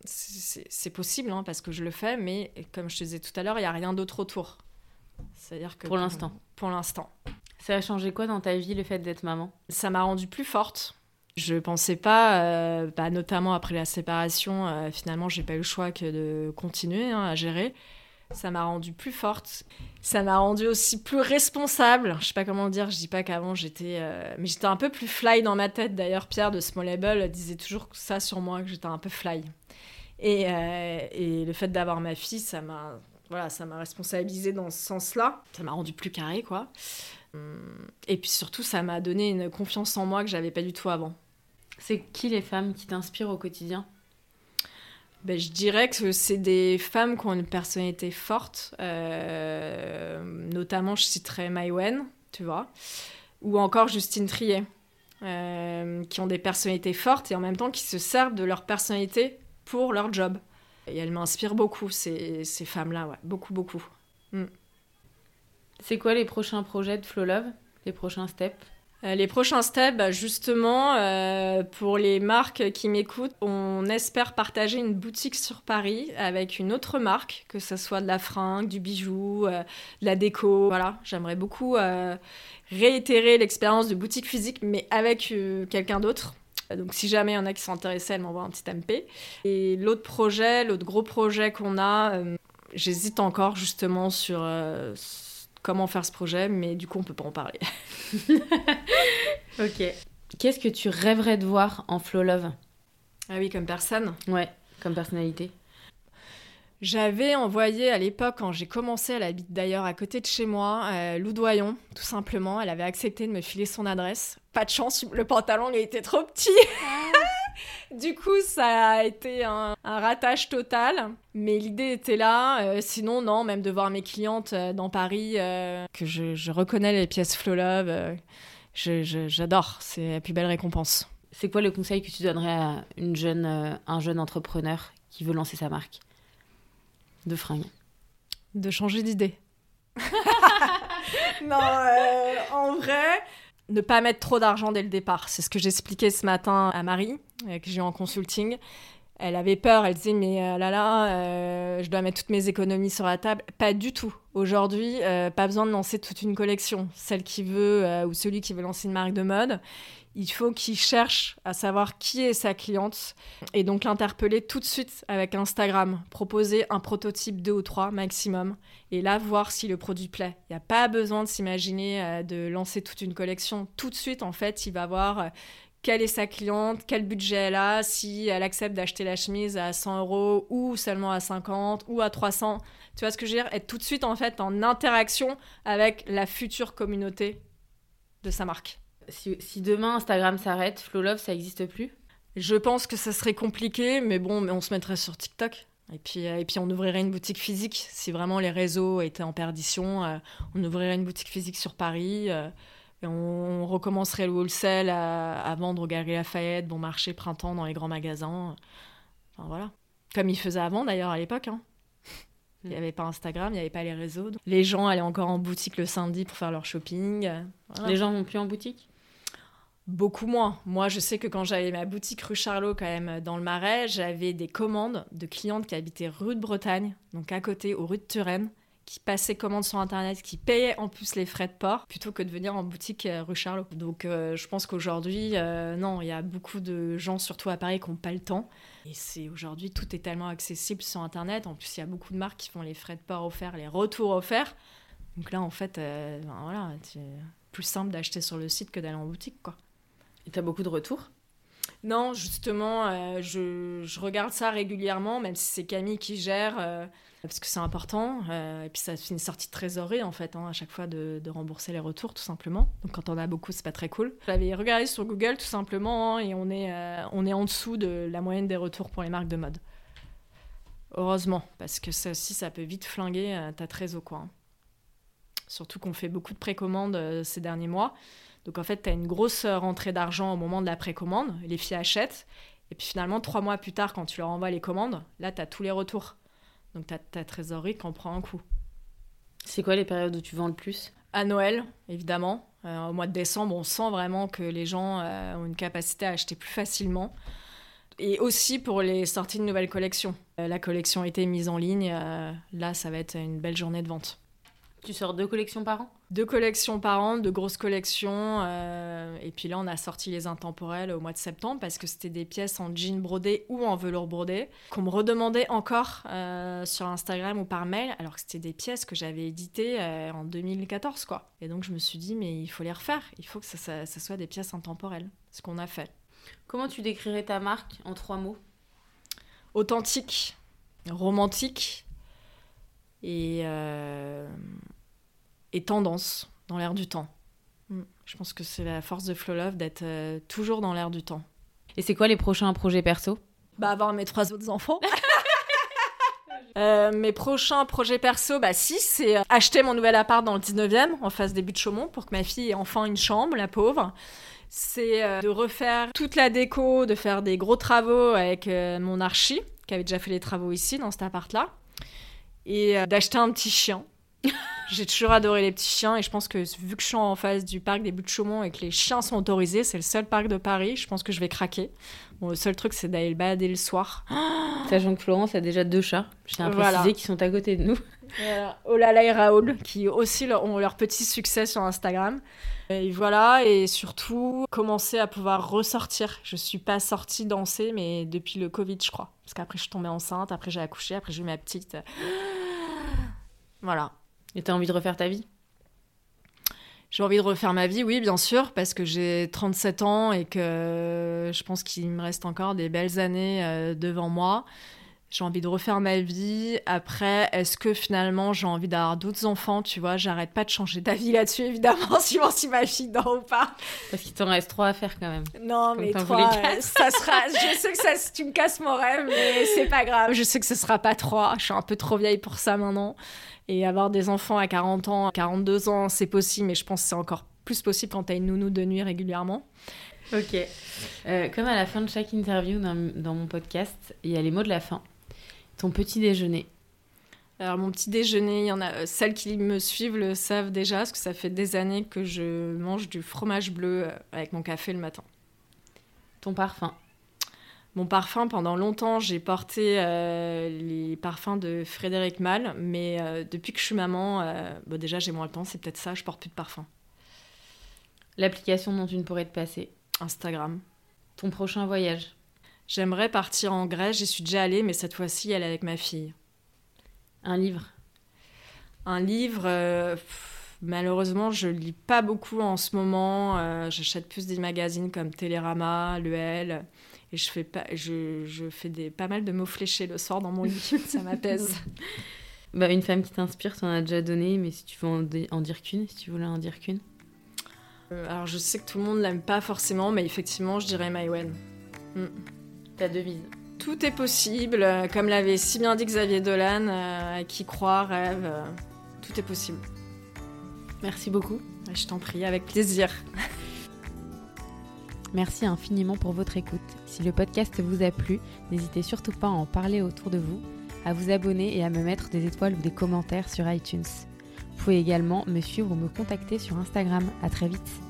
c'est possible hein, parce que je le fais, mais comme je te disais tout à l'heure, il n'y a rien d'autre autour. C'est-à-dire que. Pour l'instant. Pour l'instant. Ça a changé quoi dans ta vie le fait d'être maman? Ça m'a rendue plus forte. Je pensais pas, euh, bah, notamment après la séparation, euh, finalement j'ai pas eu le choix que de continuer hein, à gérer. Ça m'a rendue plus forte. Ça m'a rendue aussi plus responsable. Je sais pas comment dire, je dis pas qu'avant j'étais. Euh, mais j'étais un peu plus fly dans ma tête. D'ailleurs, Pierre de Small Label disait toujours ça sur moi, que j'étais un peu fly. Et, et le fait d'avoir ma fille, ça m'a voilà, ça m'a responsabilisé dans ce sens-là. Ça m'a rendu plus carré, quoi. Et puis surtout, ça m'a donné une confiance en moi que j'avais pas du tout avant. C'est qui les femmes qui t'inspirent au quotidien? Ben, je dirais que c'est des femmes qui ont une personnalité forte. Euh, notamment, je citerai Maïwen, tu vois. Ou encore Justine Trier. Euh, qui ont des personnalités fortes et en même temps qui se servent de leur personnalité pour leur job. Et elles m'inspirent beaucoup, ces, ces femmes-là, ouais. Beaucoup, beaucoup. Mm. C'est quoi les prochains projets de Flow Love? Les prochains steps? Euh, les prochains steps, bah, justement, euh, pour les marques qui m'écoutent, on espère partager une boutique sur Paris avec une autre marque, que ce soit de la fringue, du bijou, euh, de la déco. Voilà, j'aimerais beaucoup réitérer l'expérience de boutique physique, mais avec quelqu'un d'autre. Donc si jamais il y en a qui sont intéressés, elle m'envoie un petit MP. Et l'autre projet, l'autre gros projet qu'on a, j'hésite encore justement sur comment faire ce projet, mais du coup, on peut pas en parler. ok. Qu'est-ce que tu rêverais de voir en Flow Love? Ah oui, comme personne Ouais, comme personnalité. J'avais envoyé à l'époque, quand j'ai commencé, elle habite d'ailleurs à côté de chez moi, euh, Loudoyon, tout simplement. Elle avait accepté de me filer son adresse. Pas de chance, le pantalon il était trop petit. Du coup, ça a été un, ratage total. Mais l'idée était là. Euh, sinon, non, même de voir mes clientes euh, dans Paris, euh, que je, reconnais les pièces Flow Love, j'adore. C'est la plus belle récompense. C'est quoi le conseil que tu donnerais à une jeune, un jeune entrepreneur qui veut lancer sa marque de fringues? De changer d'idée. non, euh, en vrai, ne pas mettre trop d'argent dès le départ. C'est ce que j'expliquais ce matin à Marie, euh, que j'ai en consulting. Elle avait peur, elle disait mais euh, là là, euh, je dois mettre toutes mes économies sur la table. Pas du tout. Aujourd'hui, euh, pas besoin de lancer toute une collection. Celle qui veut ou celui qui veut lancer une marque de mode, il faut qu'il cherche à savoir qui est sa cliente et donc l'interpeller tout de suite avec Instagram, proposer un prototype deux ou trois maximum et là voir si le produit plaît. Il n'y a pas besoin de s'imaginer de lancer toute une collection. Tout de suite, en fait, il va voir quelle est sa cliente, quel budget elle a, si elle accepte d'acheter la chemise à 100 euros ou seulement à 50 ou à 300. Tu vois ce que je veux dire? Être tout de suite en fait en interaction avec la future communauté de sa marque. Si, si demain Instagram s'arrête, Flow Love, ça n'existe plus? Je pense que ça serait compliqué, mais bon, mais on se mettrait sur TikTok. Et puis, et puis on ouvrirait une boutique physique. Si vraiment les réseaux étaient en perdition, euh, on ouvrirait une boutique physique sur Paris. Et on, on recommencerait le wholesale à, à vendre au Galeries Lafayette, bon marché, printemps, dans les grands magasins. Enfin voilà. Comme ils faisaient avant d'ailleurs à l'époque. hein. Il n'y avait pas Instagram, il n'y avait pas les réseaux. Les gens allaient encore en boutique le samedi pour faire leur shopping. voilà. Les gens vont plus en boutique? Beaucoup moins. Moi, je sais que quand j'avais ma boutique rue Charlot, quand même, dans le Marais, j'avais des commandes de clientes qui habitaient rue de Bretagne, donc à côté, aux rues de Turenne, qui passaient commande sur Internet, qui payaient en plus les frais de port, plutôt que de venir en boutique euh, rue Charlot. Donc, euh, je pense qu'aujourd'hui, euh, non, il y a beaucoup de gens, surtout à Paris, qui n'ont pas le temps. Et c'est aujourd'hui, tout est tellement accessible sur Internet. En plus, il y a beaucoup de marques qui font les frais de port offerts, les retours offerts. Donc là, en fait, euh, ben voilà, c'est plus simple d'acheter sur le site que d'aller en boutique, quoi. Et t'as beaucoup de retours? Non, justement, je, je regarde ça régulièrement, même si c'est Camille qui gère, parce que c'est important. euh, et puis ça fait une sortie de trésorerie, en fait, hein, à chaque fois de, rembourser les retours, tout simplement. Donc quand on a beaucoup, c'est pas très cool. J'avais regardé sur Google, tout simplement, hein, et on est, euh, on est en dessous de la moyenne des retours pour les marques de mode. Heureusement, parce que ça aussi, ça peut vite flinguer euh, ta trésor, quoi. hein. Surtout qu'on fait beaucoup de précommandes euh, ces derniers mois. Donc en fait, tu as une grosse rentrée d'argent au moment de la précommande. Les filles achètent. Et puis finalement, trois mois plus tard, quand tu leur envoies les commandes, là, tu as tous les retours. Donc ta, ta trésorerie qui en prend un coup. C'est quoi les périodes où tu vends le plus? À Noël, évidemment. Euh, au mois de décembre, on sent vraiment que les gens euh, ont une capacité à acheter plus facilement. Et aussi pour les sorties de nouvelles collections. Euh, la collection a été mise en ligne. là, ça va être une belle journée de vente. Tu sors deux collections par an? Deux collections par an, de grosses collections. euh, et puis là, on a sorti les intemporels au mois de septembre parce que c'était des pièces en jean brodé ou en velours brodé qu'on me redemandait encore euh, sur Instagram ou par mail, alors que c'était des pièces que j'avais éditées euh, en 2014, quoi. Et donc, je me suis dit, mais il faut les refaire. Il faut que ça, ça- ça soit des pièces intemporelles. Ce qu'on a fait. Comment tu décrirais ta marque en trois mots? Authentique, romantique et, euh, et tendance dans l'air du temps. Mm. Je pense que c'est la force de Flow Love d'être euh, toujours dans l'air du temps. Et c'est quoi les prochains projets perso? Bah, avoir mes trois autres enfants. Euh, mes prochains projets perso, bah si, c'est euh, acheter mon nouvel appart dans le 19e, en face des buts de Chaumont, pour que ma fille ait enfin une chambre, la pauvre. C'est euh, de refaire toute la déco, de faire des gros travaux avec euh, mon archi, qui avait déjà fait les travaux ici, dans cet appart-là. Et euh, d'acheter un petit chien. J'ai toujours adoré les petits chiens et je pense que vu que je suis en face du parc des buts de Chaumont et que les chiens sont autorisés, c'est le seul parc de Paris, je pense que je vais craquer. Bon, le seul truc, c'est d'aller le balader le soir. Sachant que Florence a déjà deux chats, je tiens à Voilà. préciser, qui sont à côté de nous. Voilà. Olala et Raoul, qui aussi ont leur petit succès sur Instagram. Et voilà, et surtout, commencer à pouvoir ressortir. Je suis pas sortie danser, mais depuis le Covid, je crois. Parce qu'après, je suis tombée enceinte, après, j'ai accouché, après, j'ai eu ma petite. Voilà. Et t'as envie de refaire ta vie? J'ai envie de refaire ma vie, oui, bien sûr, parce que j'ai 37 ans et que je pense qu'il me reste encore des belles années euh, devant moi. J'ai envie de refaire ma vie. Après, est-ce que finalement j'ai envie d'avoir d'autres enfants? Tu vois, j'arrête pas de changer d'avis là-dessus, évidemment, suivant si ma fille dort ou pas. Parce qu'il t'en reste trois à faire quand même. Non, Comme mais trois, euh, ça sera. Je sais que ça, tu me casses mon rêve, mais c'est pas grave. Je sais que ce sera pas trois. Je suis un peu trop vieille pour ça maintenant. Et avoir des enfants à 40 ans, 42 ans, c'est possible, mais je pense que c'est encore plus possible quand t'as une nounou de nuit régulièrement. Ok. Euh, comme à la fin de chaque interview dans, dans mon podcast, il y a les mots de la fin. Ton petit déjeuner. Alors mon petit déjeuner, il y en a celles qui me suivent le savent déjà parce que ça fait des années que je mange du fromage bleu avec mon café le matin. Ton parfum mon parfum, pendant longtemps, j'ai porté euh, les parfums de Frédéric Malle, mais euh, depuis que je suis maman, euh, déjà j'ai moins le temps, c'est peut-être ça, je porte plus de parfum. L'application dont tu ne pourrais te passer Instagram. Ton prochain voyage J'aimerais partir en Grèce, j'y suis déjà allée, mais cette fois-ci, elle est avec ma fille. Un livre Un livre, malheureusement, je lis pas beaucoup en ce moment. J'achète plus des magazines comme Télérama, Le L. Et je fais, pas, je, je fais des, pas mal de mots fléchés le soir dans mon lit. ça m'apaise. Bah, une femme qui t'inspire, tu en as déjà donné, mais si tu veux en, dire qu'une, si tu voulais en dire qu'une. Euh, alors je sais que tout le monde l'aime pas forcément, mais effectivement, je dirais Maïwen. Mm. Ta devise. Tout est possible, euh, comme l'avait si bien dit Xavier Dolan, euh, qui croit, rêve, tout est possible. Merci beaucoup. Je t'en prie, avec plaisir. Merci infiniment pour votre écoute. Si le podcast vous a plu, n'hésitez surtout pas à en parler autour de vous, à vous abonner et à me mettre des étoiles ou des commentaires sur iTunes. Vous pouvez également me suivre ou me contacter sur Instagram. À très vite.